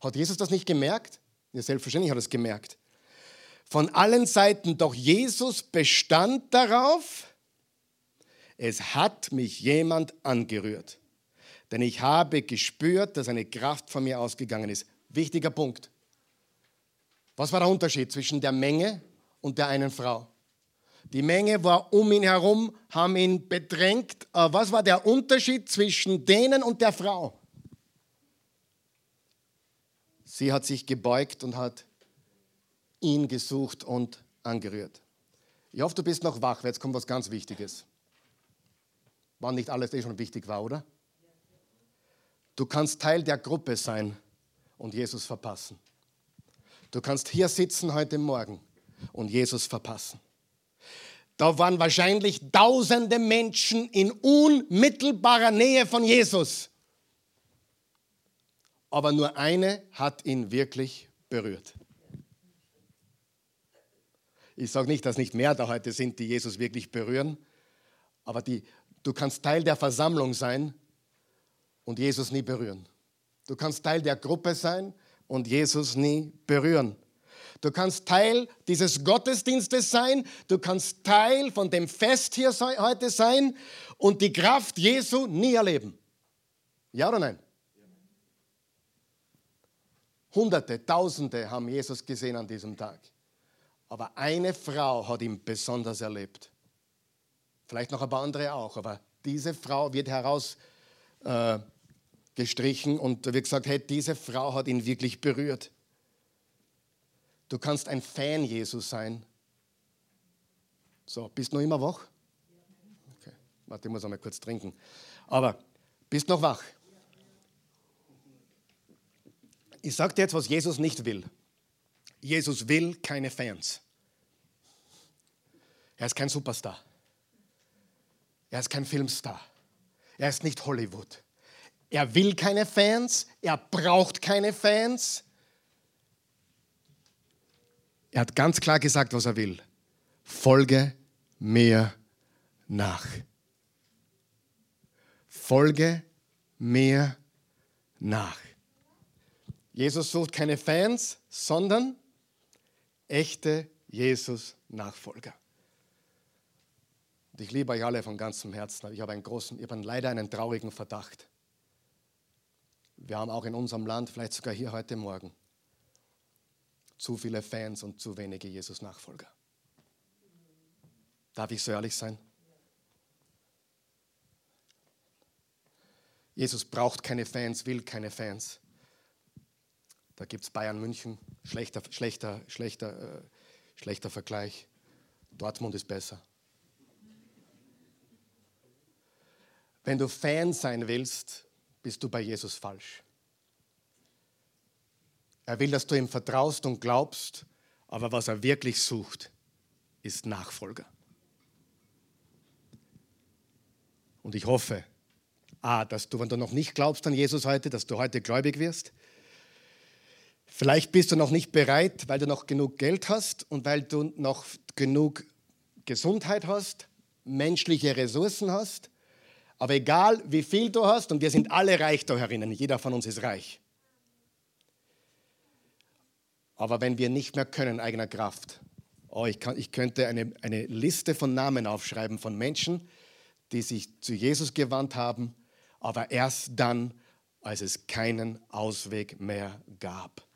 Hat Jesus das nicht gemerkt? Ja, selbstverständlich hat er es gemerkt von allen Seiten, doch Jesus bestand darauf, es hat mich jemand angerührt. Denn ich habe gespürt, dass eine Kraft von mir ausgegangen ist. Wichtiger Punkt. Was war der Unterschied zwischen der Menge und der einen Frau? Die Menge war um ihn herum, haben ihn bedrängt. Aber was war der Unterschied zwischen denen und der Frau? Sie hat sich gebeugt und hat ihn gesucht und angerührt. Ich hoffe, du bist noch wach, weil jetzt kommt was ganz Wichtiges. War nicht alles, eh schon wichtig war, oder? Du kannst Teil der Gruppe sein und Jesus verpassen. Du kannst hier sitzen heute Morgen und Jesus verpassen. Da waren wahrscheinlich tausende Menschen in unmittelbarer Nähe von Jesus. Aber nur eine hat ihn wirklich berührt. Ich sage nicht, dass nicht mehr da heute sind, die Jesus wirklich berühren, aber die, du kannst Teil der Versammlung sein und Jesus nie berühren. Du kannst Teil der Gruppe sein und Jesus nie berühren. Du kannst Teil dieses Gottesdienstes sein, du kannst Teil von dem Fest hier heute sein und die Kraft Jesu nie erleben. Ja oder nein? Hunderte, Tausende haben Jesus gesehen an diesem Tag. Aber eine Frau hat ihn besonders erlebt. Vielleicht noch ein paar andere auch, aber diese Frau wird herausgestrichen äh, und wird gesagt, hey, diese Frau hat ihn wirklich berührt. Du kannst ein Fan Jesus sein. So, bist du noch immer wach? Okay, warte, ich muss einmal kurz trinken. Aber bist noch wach? Ich sage dir jetzt, was Jesus nicht will. Jesus will keine Fans. Er ist kein Superstar. Er ist kein Filmstar. Er ist nicht Hollywood. Er will keine Fans. Er braucht keine Fans. Er hat ganz klar gesagt, was er will. Folge mir nach. Folge mir nach. Jesus sucht keine Fans, sondern echte Jesus-Nachfolger. Ich liebe euch alle von ganzem Herzen, ich habe einen großen, ich habe leider einen traurigen Verdacht. Wir haben auch in unserem Land, vielleicht sogar hier heute Morgen, zu viele Fans und zu wenige Jesus-Nachfolger. Darf ich so ehrlich sein? Jesus braucht keine Fans, will keine Fans. Da gibt es Bayern München, schlechter, schlechter, schlechter, äh, schlechter Vergleich. Dortmund ist besser. Wenn du Fan sein willst, bist du bei Jesus falsch. Er will, dass du ihm vertraust und glaubst, Aber was er wirklich sucht, ist Nachfolger. Und ich hoffe, A, dass du, wenn du noch nicht glaubst an Jesus heute, dass du heute gläubig wirst. Vielleicht bist du noch nicht bereit, weil du noch genug Geld hast und weil du noch genug Gesundheit hast, menschliche Ressourcen hast. Aber egal, wie viel du hast, und wir sind alle reich da herinnen, jeder von uns ist reich. Aber wenn wir nicht mehr können, eigener Kraft, oh, ich, kann, ich könnte eine, eine Liste von Namen aufschreiben von Menschen, die sich zu Jesus gewandt haben, aber erst dann, als es keinen Ausweg mehr gab.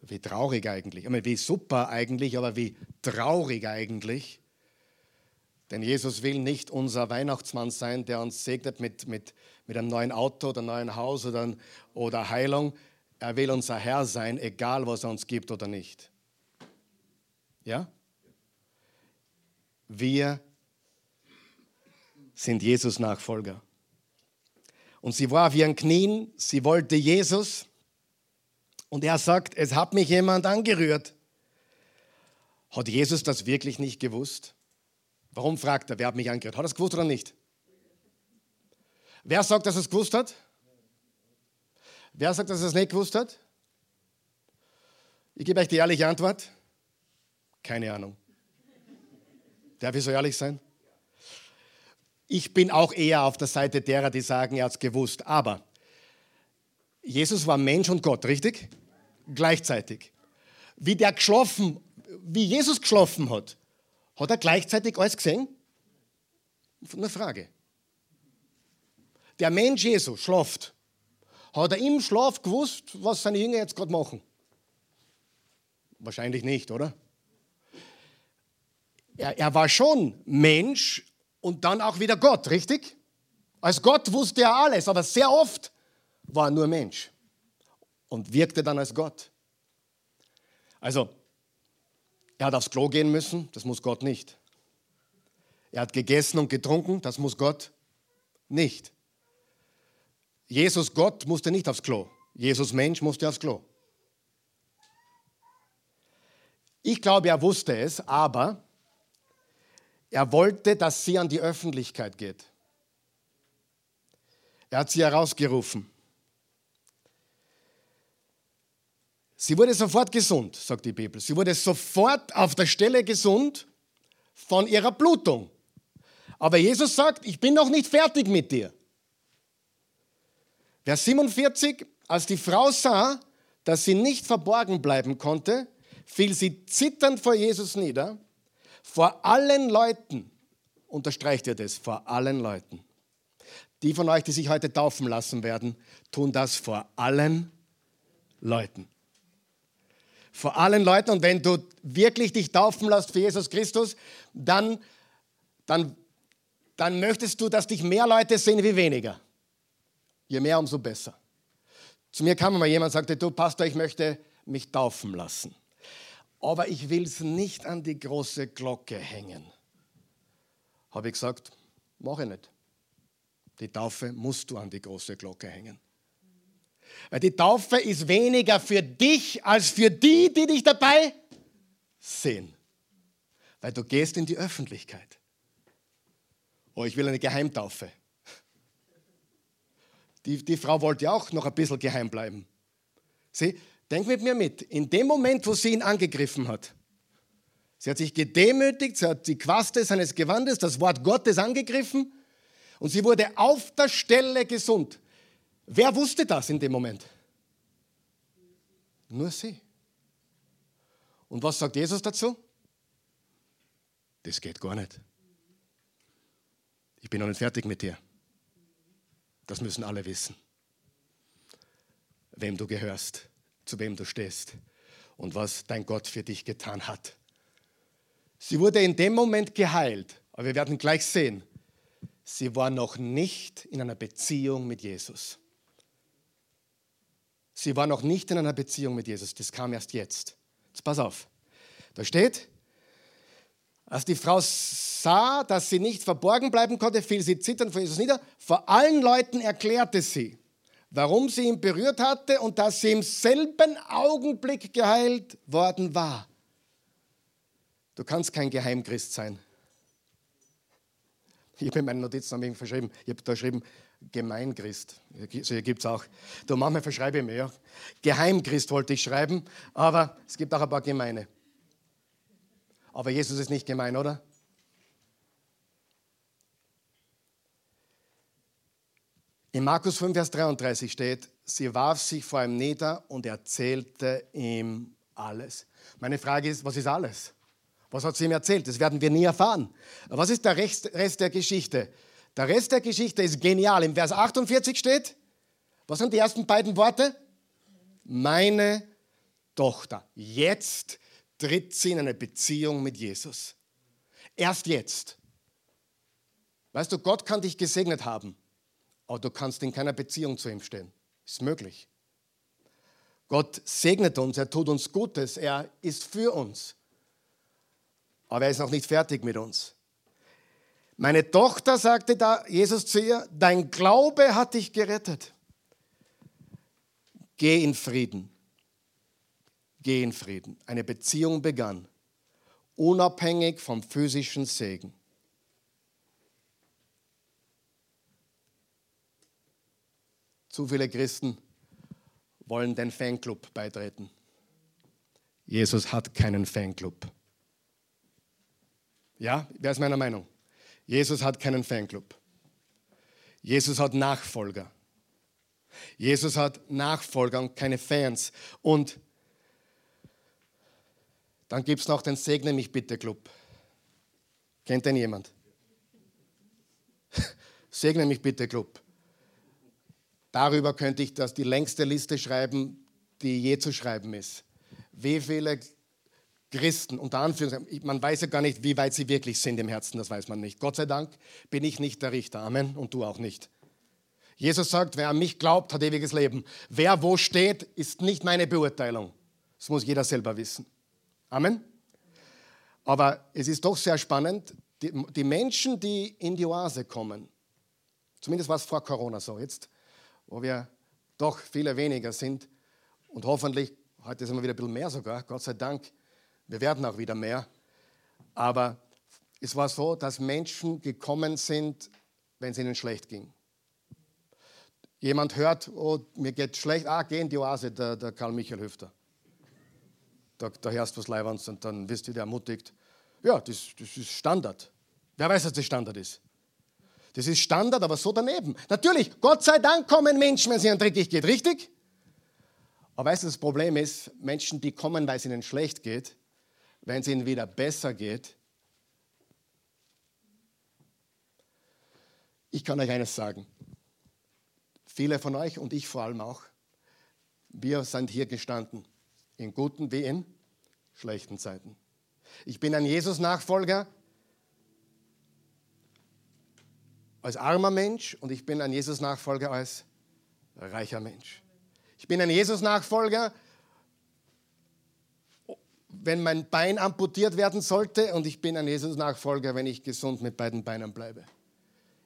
Wie traurig eigentlich. Ich meine, wie super eigentlich, aber wie traurig eigentlich. Denn Jesus will nicht unser Weihnachtsmann sein, der uns segnet mit, mit, mit einem neuen Auto oder einem neuen Haus oder, oder Heilung. Er will unser Herr sein, egal was er uns gibt oder nicht. Ja? Wir sind Jesus Nachfolger. Und sie war auf ihren Knien, sie wollte Jesus. Und er sagt, es hat mich jemand angerührt. Hat Jesus das wirklich nicht gewusst? Warum fragt er, wer hat mich angerührt? Hat er es gewusst oder nicht? Wer sagt, dass er es gewusst hat? Wer sagt, dass er es nicht gewusst hat? Ich gebe euch die ehrliche Antwort. Keine Ahnung. Darf ich so ehrlich sein? Ich bin auch eher auf der Seite derer, die sagen, er hat es gewusst. Aber Jesus war Mensch und Gott, richtig? Gleichzeitig. Wie der geschlafen, wie Jesus geschlafen hat, hat er gleichzeitig alles gesehen? Eine Frage. Der Mensch Jesus schlaft. Hat er im Schlaf gewusst, was seine Jünger jetzt gerade machen? Wahrscheinlich nicht, oder? Er, er war schon Mensch, und dann auch wieder Gott, richtig? Als Gott wusste er alles, aber sehr oft war er nur Mensch und wirkte dann als Gott. Also, er hat aufs Klo gehen müssen, das muss Gott nicht. Er hat gegessen und getrunken, das muss Gott nicht. Jesus Gott musste nicht aufs Klo. Jesus Mensch musste aufs Klo. Ich glaube, er wusste es, aber er wollte, dass sie an die Öffentlichkeit geht. Er hat sie herausgerufen. Sie wurde sofort gesund, sagt die Bibel. Sie wurde sofort auf der Stelle gesund von ihrer Blutung. Aber Jesus sagt, ich bin noch nicht fertig mit dir. Vers 47, als die Frau sah, dass sie nicht verborgen bleiben konnte, fiel sie zitternd vor Jesus nieder vor allen Leuten, unterstreicht ihr das, vor allen Leuten. Die von euch, die sich heute taufen lassen werden, tun das vor allen Leuten. Vor allen Leuten. Und wenn du wirklich dich taufen lässt für Jesus Christus, dann, dann, dann möchtest du, dass dich mehr Leute sehen wie weniger. Je mehr, umso besser. Zu mir kam mal jemand und sagte, du Pastor, ich möchte mich taufen lassen aber ich will es nicht an die große Glocke hängen. Habe ich gesagt, mache ich nicht. Die Taufe musst du an die große Glocke hängen. Weil die Taufe ist weniger für dich als für die, die dich dabei sehen. Weil du gehst in die Öffentlichkeit. Oh, ich will eine Geheimtaufe. Die, die Frau wollte ja auch noch ein bisschen geheim bleiben. Sieh, Denk mit mir mit. In dem Moment, wo sie ihn angegriffen hat, sie hat sich gedemütigt, sie hat die Quaste seines Gewandes, das Wort Gottes angegriffen und sie wurde auf der Stelle gesund. Wer wusste das in dem Moment? Nur sie. Und was sagt Jesus dazu? Das geht gar nicht. Ich bin noch nicht fertig mit dir. Das müssen alle wissen, wem du gehörst zu wem du stehst und was dein Gott für dich getan hat. Sie wurde in dem Moment geheilt, aber wir werden gleich sehen, sie war noch nicht in einer Beziehung mit Jesus. Sie war noch nicht in einer Beziehung mit Jesus, das kam erst jetzt. Jetzt pass auf. Da steht, als die Frau sah, dass sie nicht verborgen bleiben konnte, fiel sie zitternd vor Jesus nieder. Vor allen Leuten erklärte sie, warum sie ihn berührt hatte und dass sie im selben Augenblick geheilt worden war. Du kannst kein Geheimchrist sein. Ich habe in meinen Notizen verschrieben, ich habe da geschrieben, Gemeinchrist. So hier gibt es auch. Du, manchmal verschreibe ich mir, ja. Geheimchrist wollte ich schreiben, aber es gibt auch ein paar Gemeine. Aber Jesus ist nicht gemein, oder? In Markus 5, Vers 33 steht, sie warf sich vor ihm nieder und erzählte ihm alles. Meine Frage ist, was ist alles? Was hat sie ihm erzählt? Das werden wir nie erfahren. Was ist der Rest der Geschichte? Der Rest der Geschichte ist genial. Im Vers 48 steht, was sind die ersten beiden Worte? Meine Tochter. Jetzt tritt sie in eine Beziehung mit Jesus. Erst jetzt. Weißt du, Gott kann dich gesegnet haben, aber du kannst in keiner Beziehung zu ihm stehen. Ist möglich. Gott segnet uns, er tut uns Gutes, er ist für uns. Aber er ist noch nicht fertig mit uns. Meine Tochter, sagte da Jesus zu ihr, dein Glaube hat dich gerettet. Geh in Frieden. Geh in Frieden. Eine Beziehung begann, unabhängig vom physischen Segen. Zu viele Christen wollen den Fanclub beitreten. Jesus hat keinen Fanclub. Ja, wer ist meiner Meinung? Jesus hat keinen Fanclub. Jesus hat Nachfolger. Jesus hat Nachfolger und keine Fans. Und dann gibt es noch den Segne mich bitte Club. Kennt den jemand? Segne mich bitte Club. Darüber könnte ich das die längste Liste schreiben, die je zu schreiben ist. Wie viele Christen, unter Anführungszeichen, man weiß ja gar nicht, wie weit sie wirklich sind im Herzen, das weiß man nicht. Gott sei Dank bin ich nicht der Richter. Amen. Und du auch nicht. Jesus sagt, wer an mich glaubt, hat ewiges Leben. Wer wo steht, ist nicht meine Beurteilung. Das muss jeder selber wissen. Amen. Aber es ist doch sehr spannend, die, die Menschen, die in die Oase kommen, zumindest war es vor Corona so, jetzt, wo wir doch viele weniger sind und hoffentlich, heute sind wir wieder ein bisschen mehr sogar, Gott sei Dank, wir werden auch wieder mehr. Aber es war so, dass Menschen gekommen sind, wenn es ihnen schlecht ging. Jemand hört, oh, mir geht schlecht, ah, geh in die Oase, der, der Karl Michael Hüfter da, da hörst du was Leiwand und dann wirst du wieder ermutigt. Ja, das, das ist Standard. Wer weiß, dass das Standard ist? Das ist Standard, aber so daneben. Natürlich, Gott sei Dank kommen Menschen, wenn es ihnen dreckig geht, richtig? Aber weißt du, das Problem ist, Menschen, die kommen, weil es ihnen schlecht geht, wenn es ihnen wieder besser geht, ich kann euch eines sagen. Viele von euch und ich vor allem auch, wir sind hier gestanden in guten wie in schlechten Zeiten. Ich bin ein Jesus-Nachfolger als armer Mensch und ich bin ein Jesus-Nachfolger als reicher Mensch. Ich bin ein Jesus-Nachfolger, wenn mein Bein amputiert werden sollte und ich bin ein Jesus-Nachfolger, wenn ich gesund mit beiden Beinen bleibe.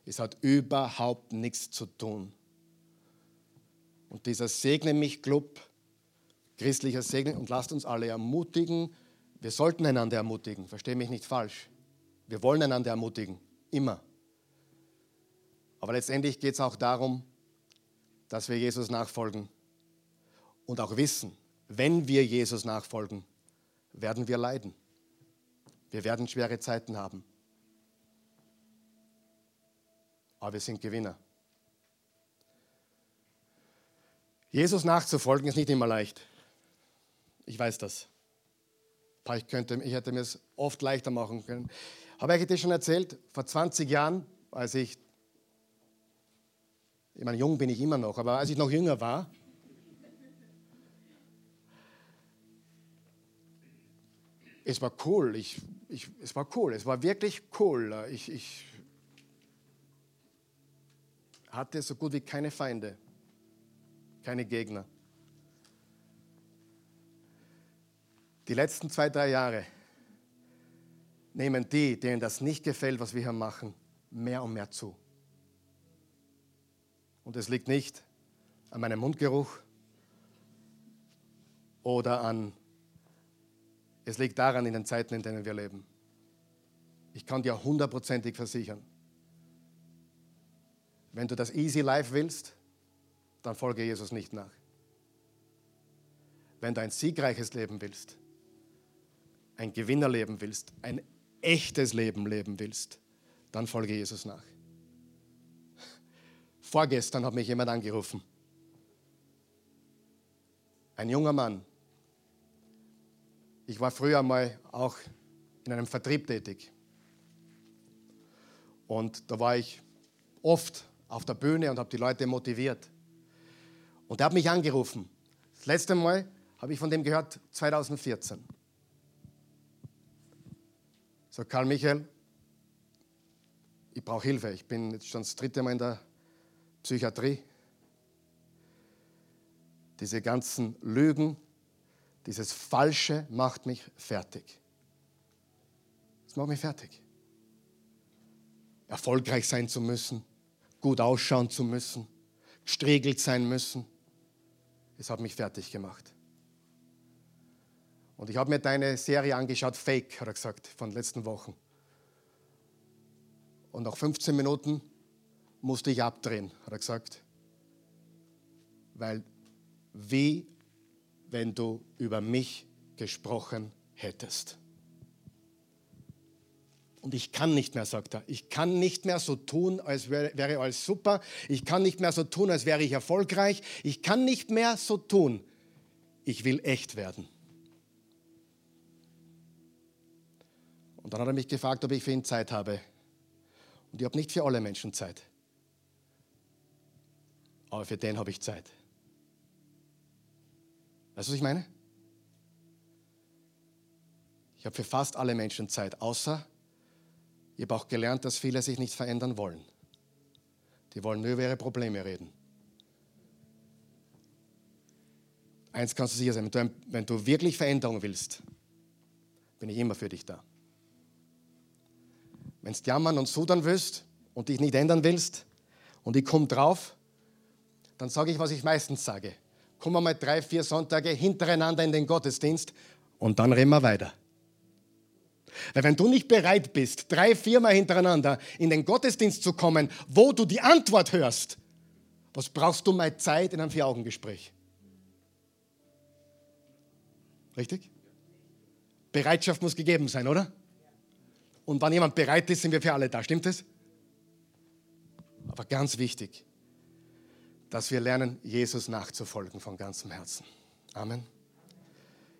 Es hat überhaupt nichts zu tun. Und dieser Segne mich Club christlicher Segen und lasst uns alle ermutigen. Wir sollten einander ermutigen, verstehe mich nicht falsch. Wir wollen einander ermutigen, immer. Aber letztendlich geht es auch darum, dass wir Jesus nachfolgen und auch wissen, wenn wir Jesus nachfolgen, werden wir leiden. Wir werden schwere Zeiten haben. Aber wir sind Gewinner. Jesus nachzufolgen ist nicht immer leicht. Ich weiß das. Ich, könnte, ich hätte mir es oft leichter machen können. Habe ich dir schon erzählt, vor 20 Jahren, als ich, ich meine, jung bin ich immer noch, aber als ich noch jünger war, es war cool. Ich, ich, es war cool. Es war wirklich cool. Ich, ich hatte so gut wie keine Feinde, keine Gegner. Die letzten zwei, drei Jahre nehmen die, denen das nicht gefällt, was wir hier machen, mehr und mehr zu. Und es liegt nicht an meinem Mundgeruch oder an, es liegt daran in den Zeiten, in denen wir leben. Ich kann dir hundertprozentig versichern, wenn du das Easy Life willst, dann folge Jesus nicht nach. Wenn du ein siegreiches Leben willst, ein Gewinnerleben willst, ein echtes Leben leben willst, dann folge Jesus nach. Vorgestern hat mich jemand angerufen. Ein junger Mann. Ich war früher mal auch in einem Vertrieb tätig. Und da war ich oft auf der Bühne und habe die Leute motiviert. Und er hat mich angerufen. Das letzte Mal habe ich von dem gehört 2014. So, Karl Michael, ich brauche Hilfe. Ich bin jetzt schon das dritte Mal in der Psychiatrie. Diese ganzen Lügen, dieses Falsche macht mich fertig. Das macht mich fertig. Erfolgreich sein zu müssen, gut ausschauen zu müssen, gestriegelt sein müssen. Es hat mich fertig gemacht. Und ich habe mir deine Serie angeschaut, Fake, hat er gesagt, von den letzten Wochen. Und nach 15 Minuten musste ich abdrehen, hat er gesagt. Weil wie wenn du über mich gesprochen hättest. Und ich kann nicht mehr, sagt er. Ich kann nicht mehr so tun, als wäre, alles super. Ich kann nicht mehr so tun, als wäre ich erfolgreich. Ich kann nicht mehr so tun. Ich will echt werden. Und dann hat er mich gefragt, ob ich für ihn Zeit habe. Und ich habe nicht für alle Menschen Zeit. Aber für den habe ich Zeit. Weißt du, was ich meine? Ich habe für fast alle Menschen Zeit, außer ich habe auch gelernt, dass viele sich nicht verändern wollen. Die wollen nur über ihre Probleme reden. Eins kannst du sicher sein, wenn du, wenn du wirklich Veränderung willst, bin ich immer für dich da. Wenn du jammern und sudern willst und dich nicht ändern willst und ich komme drauf, dann sage ich, was ich meistens sage. Wir mal drei, vier Sonntage hintereinander in den Gottesdienst und dann reden wir weiter. Weil wenn du nicht bereit bist, drei, viermal hintereinander in den Gottesdienst zu kommen, wo du die Antwort hörst, was brauchst du mal Zeit in einem Vier-Augen-Gespräch? Richtig? Bereitschaft muss gegeben sein, oder? Und wenn jemand bereit ist, sind wir für alle da. Stimmt es? Aber ganz wichtig, dass wir lernen, Jesus nachzufolgen von ganzem Herzen. Amen.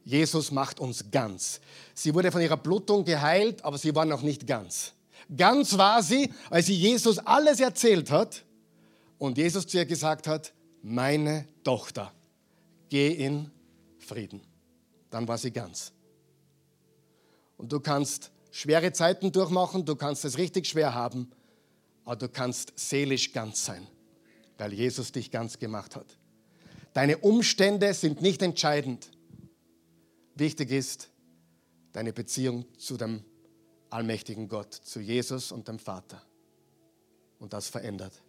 Jesus macht uns ganz. Sie wurde von ihrer Blutung geheilt, aber sie war noch nicht ganz. Ganz war sie, als sie Jesus alles erzählt hat und Jesus zu ihr gesagt hat, meine Tochter, geh in Frieden. Dann war sie ganz. Und du kannst schwere Zeiten durchmachen, du kannst es richtig schwer haben, aber du kannst seelisch ganz sein, weil Jesus dich ganz gemacht hat. Deine Umstände sind nicht entscheidend. Wichtig ist deine Beziehung zu dem allmächtigen Gott, zu Jesus und dem Vater. Und das verändert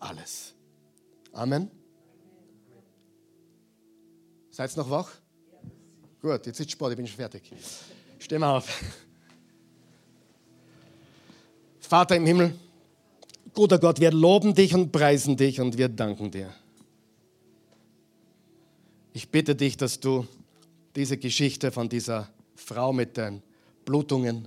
alles. Amen. Seid noch wach? Gut, jetzt ist Sport, ich bin schon fertig. Stehen wir auf. Vater im Himmel, guter Gott, wir loben dich und preisen dich und wir danken dir. Ich bitte dich, dass du diese Geschichte von dieser Frau mit den Blutungen,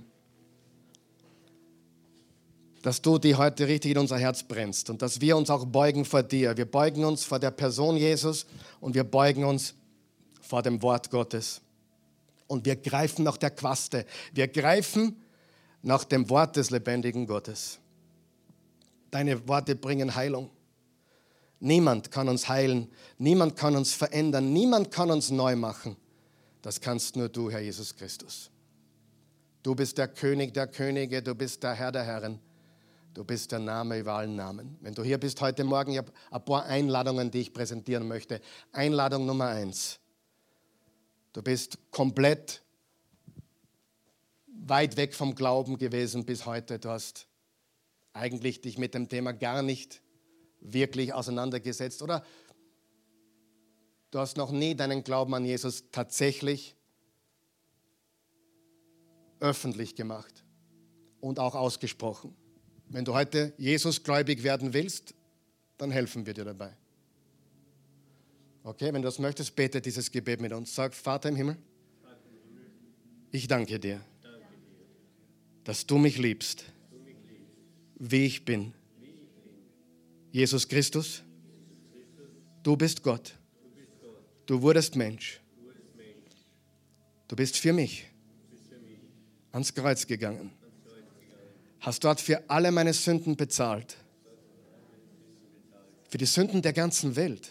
dass du die heute richtig in unser Herz brennst und dass wir uns auch beugen vor dir. Wir beugen uns vor der Person Jesus und wir beugen uns vor dem Wort Gottes. Und wir greifen nach der Quaste. Wir greifen nach dem Wort des lebendigen Gottes. Deine Worte bringen Heilung. Niemand kann uns heilen, niemand kann uns verändern, niemand kann uns neu machen. Das kannst nur du, Herr Jesus Christus. Du bist der König der Könige, du bist der Herr der Herren, du bist der Name über allen Namen. Wenn du hier bist heute Morgen, ich habe ein paar Einladungen, die ich präsentieren möchte. Einladung Nummer eins. Du bist komplett weit weg vom Glauben gewesen bis heute. Du hast eigentlich dich mit dem Thema gar nicht wirklich auseinandergesetzt oder du hast noch nie deinen Glauben an Jesus tatsächlich öffentlich gemacht und auch ausgesprochen. Wenn du heute Jesus gläubig werden willst, dann helfen wir dir dabei. Okay, wenn du das möchtest, bete dieses Gebet mit uns. Sag, Vater im Himmel, ich danke dir, dass du mich liebst, wie ich bin. Jesus Christus, du bist Gott. Du wurdest Mensch. Du bist für mich ans Kreuz gegangen. Hast dort für alle meine Sünden bezahlt. Für die Sünden der ganzen Welt.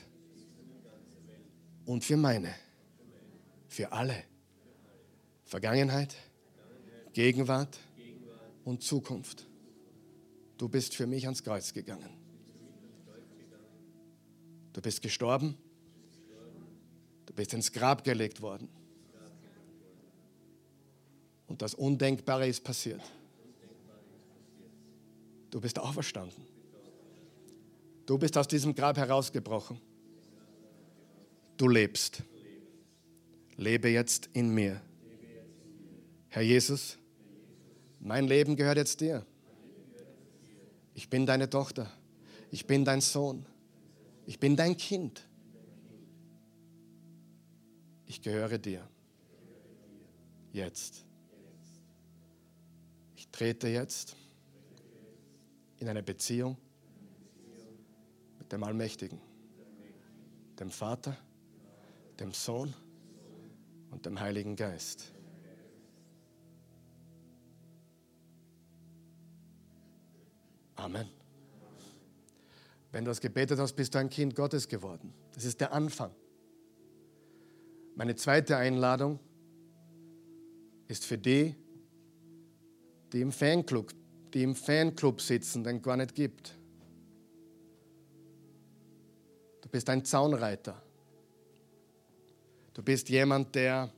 Und für meine. Für alle. Vergangenheit, Gegenwart und Zukunft. Du bist für mich ans Kreuz gegangen. Du bist gestorben. Du bist ins Grab gelegt worden. Und das Undenkbare ist passiert. Du bist auferstanden. Du bist aus diesem Grab herausgebrochen. Du lebst. Lebe jetzt in mir. Herr Jesus, mein Leben gehört jetzt dir. Ich bin deine Tochter. Ich bin dein Sohn. Ich bin dein Kind. Ich gehöre dir. Jetzt. Ich trete jetzt in eine Beziehung mit dem Allmächtigen, dem Vater, dem Sohn und dem Heiligen Geist. Amen. Wenn du das gebetet hast, bist du ein Kind Gottes geworden. Das ist der Anfang. Meine zweite Einladung ist für die, die im Fanclub, die im Fanclub sitzen, den gar nicht gibt. Du bist ein Zaunreiter. Du bist jemand, der,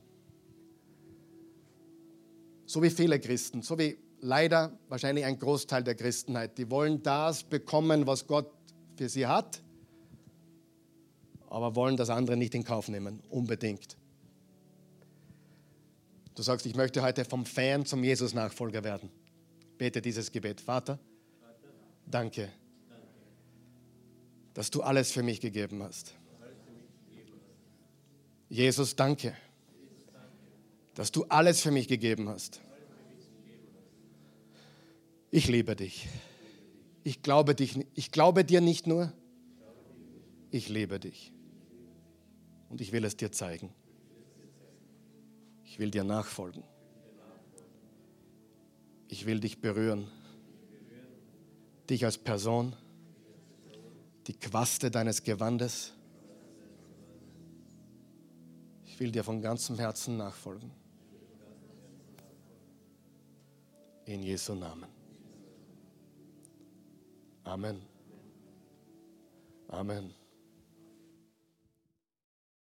so wie viele Christen, so wie leider wahrscheinlich ein Großteil der Christenheit. Die wollen das bekommen, was Gott für sie hat, aber wollen das andere nicht in Kauf nehmen, unbedingt. Du sagst, ich möchte heute vom Fan zum Jesus-Nachfolger werden. Bete dieses Gebet. Vater, danke, dass du alles für mich gegeben hast. Jesus, danke, dass du alles für mich gegeben hast. Ich liebe dich. Ich glaube, dich, ich glaube dir nicht nur, ich liebe dich. Und ich will es dir zeigen. Ich will dir nachfolgen. Ich will dich berühren. Dich als Person, die Quaste deines Gewandes. Ich will dir von ganzem Herzen nachfolgen. In Jesu Namen. Amen. Amen.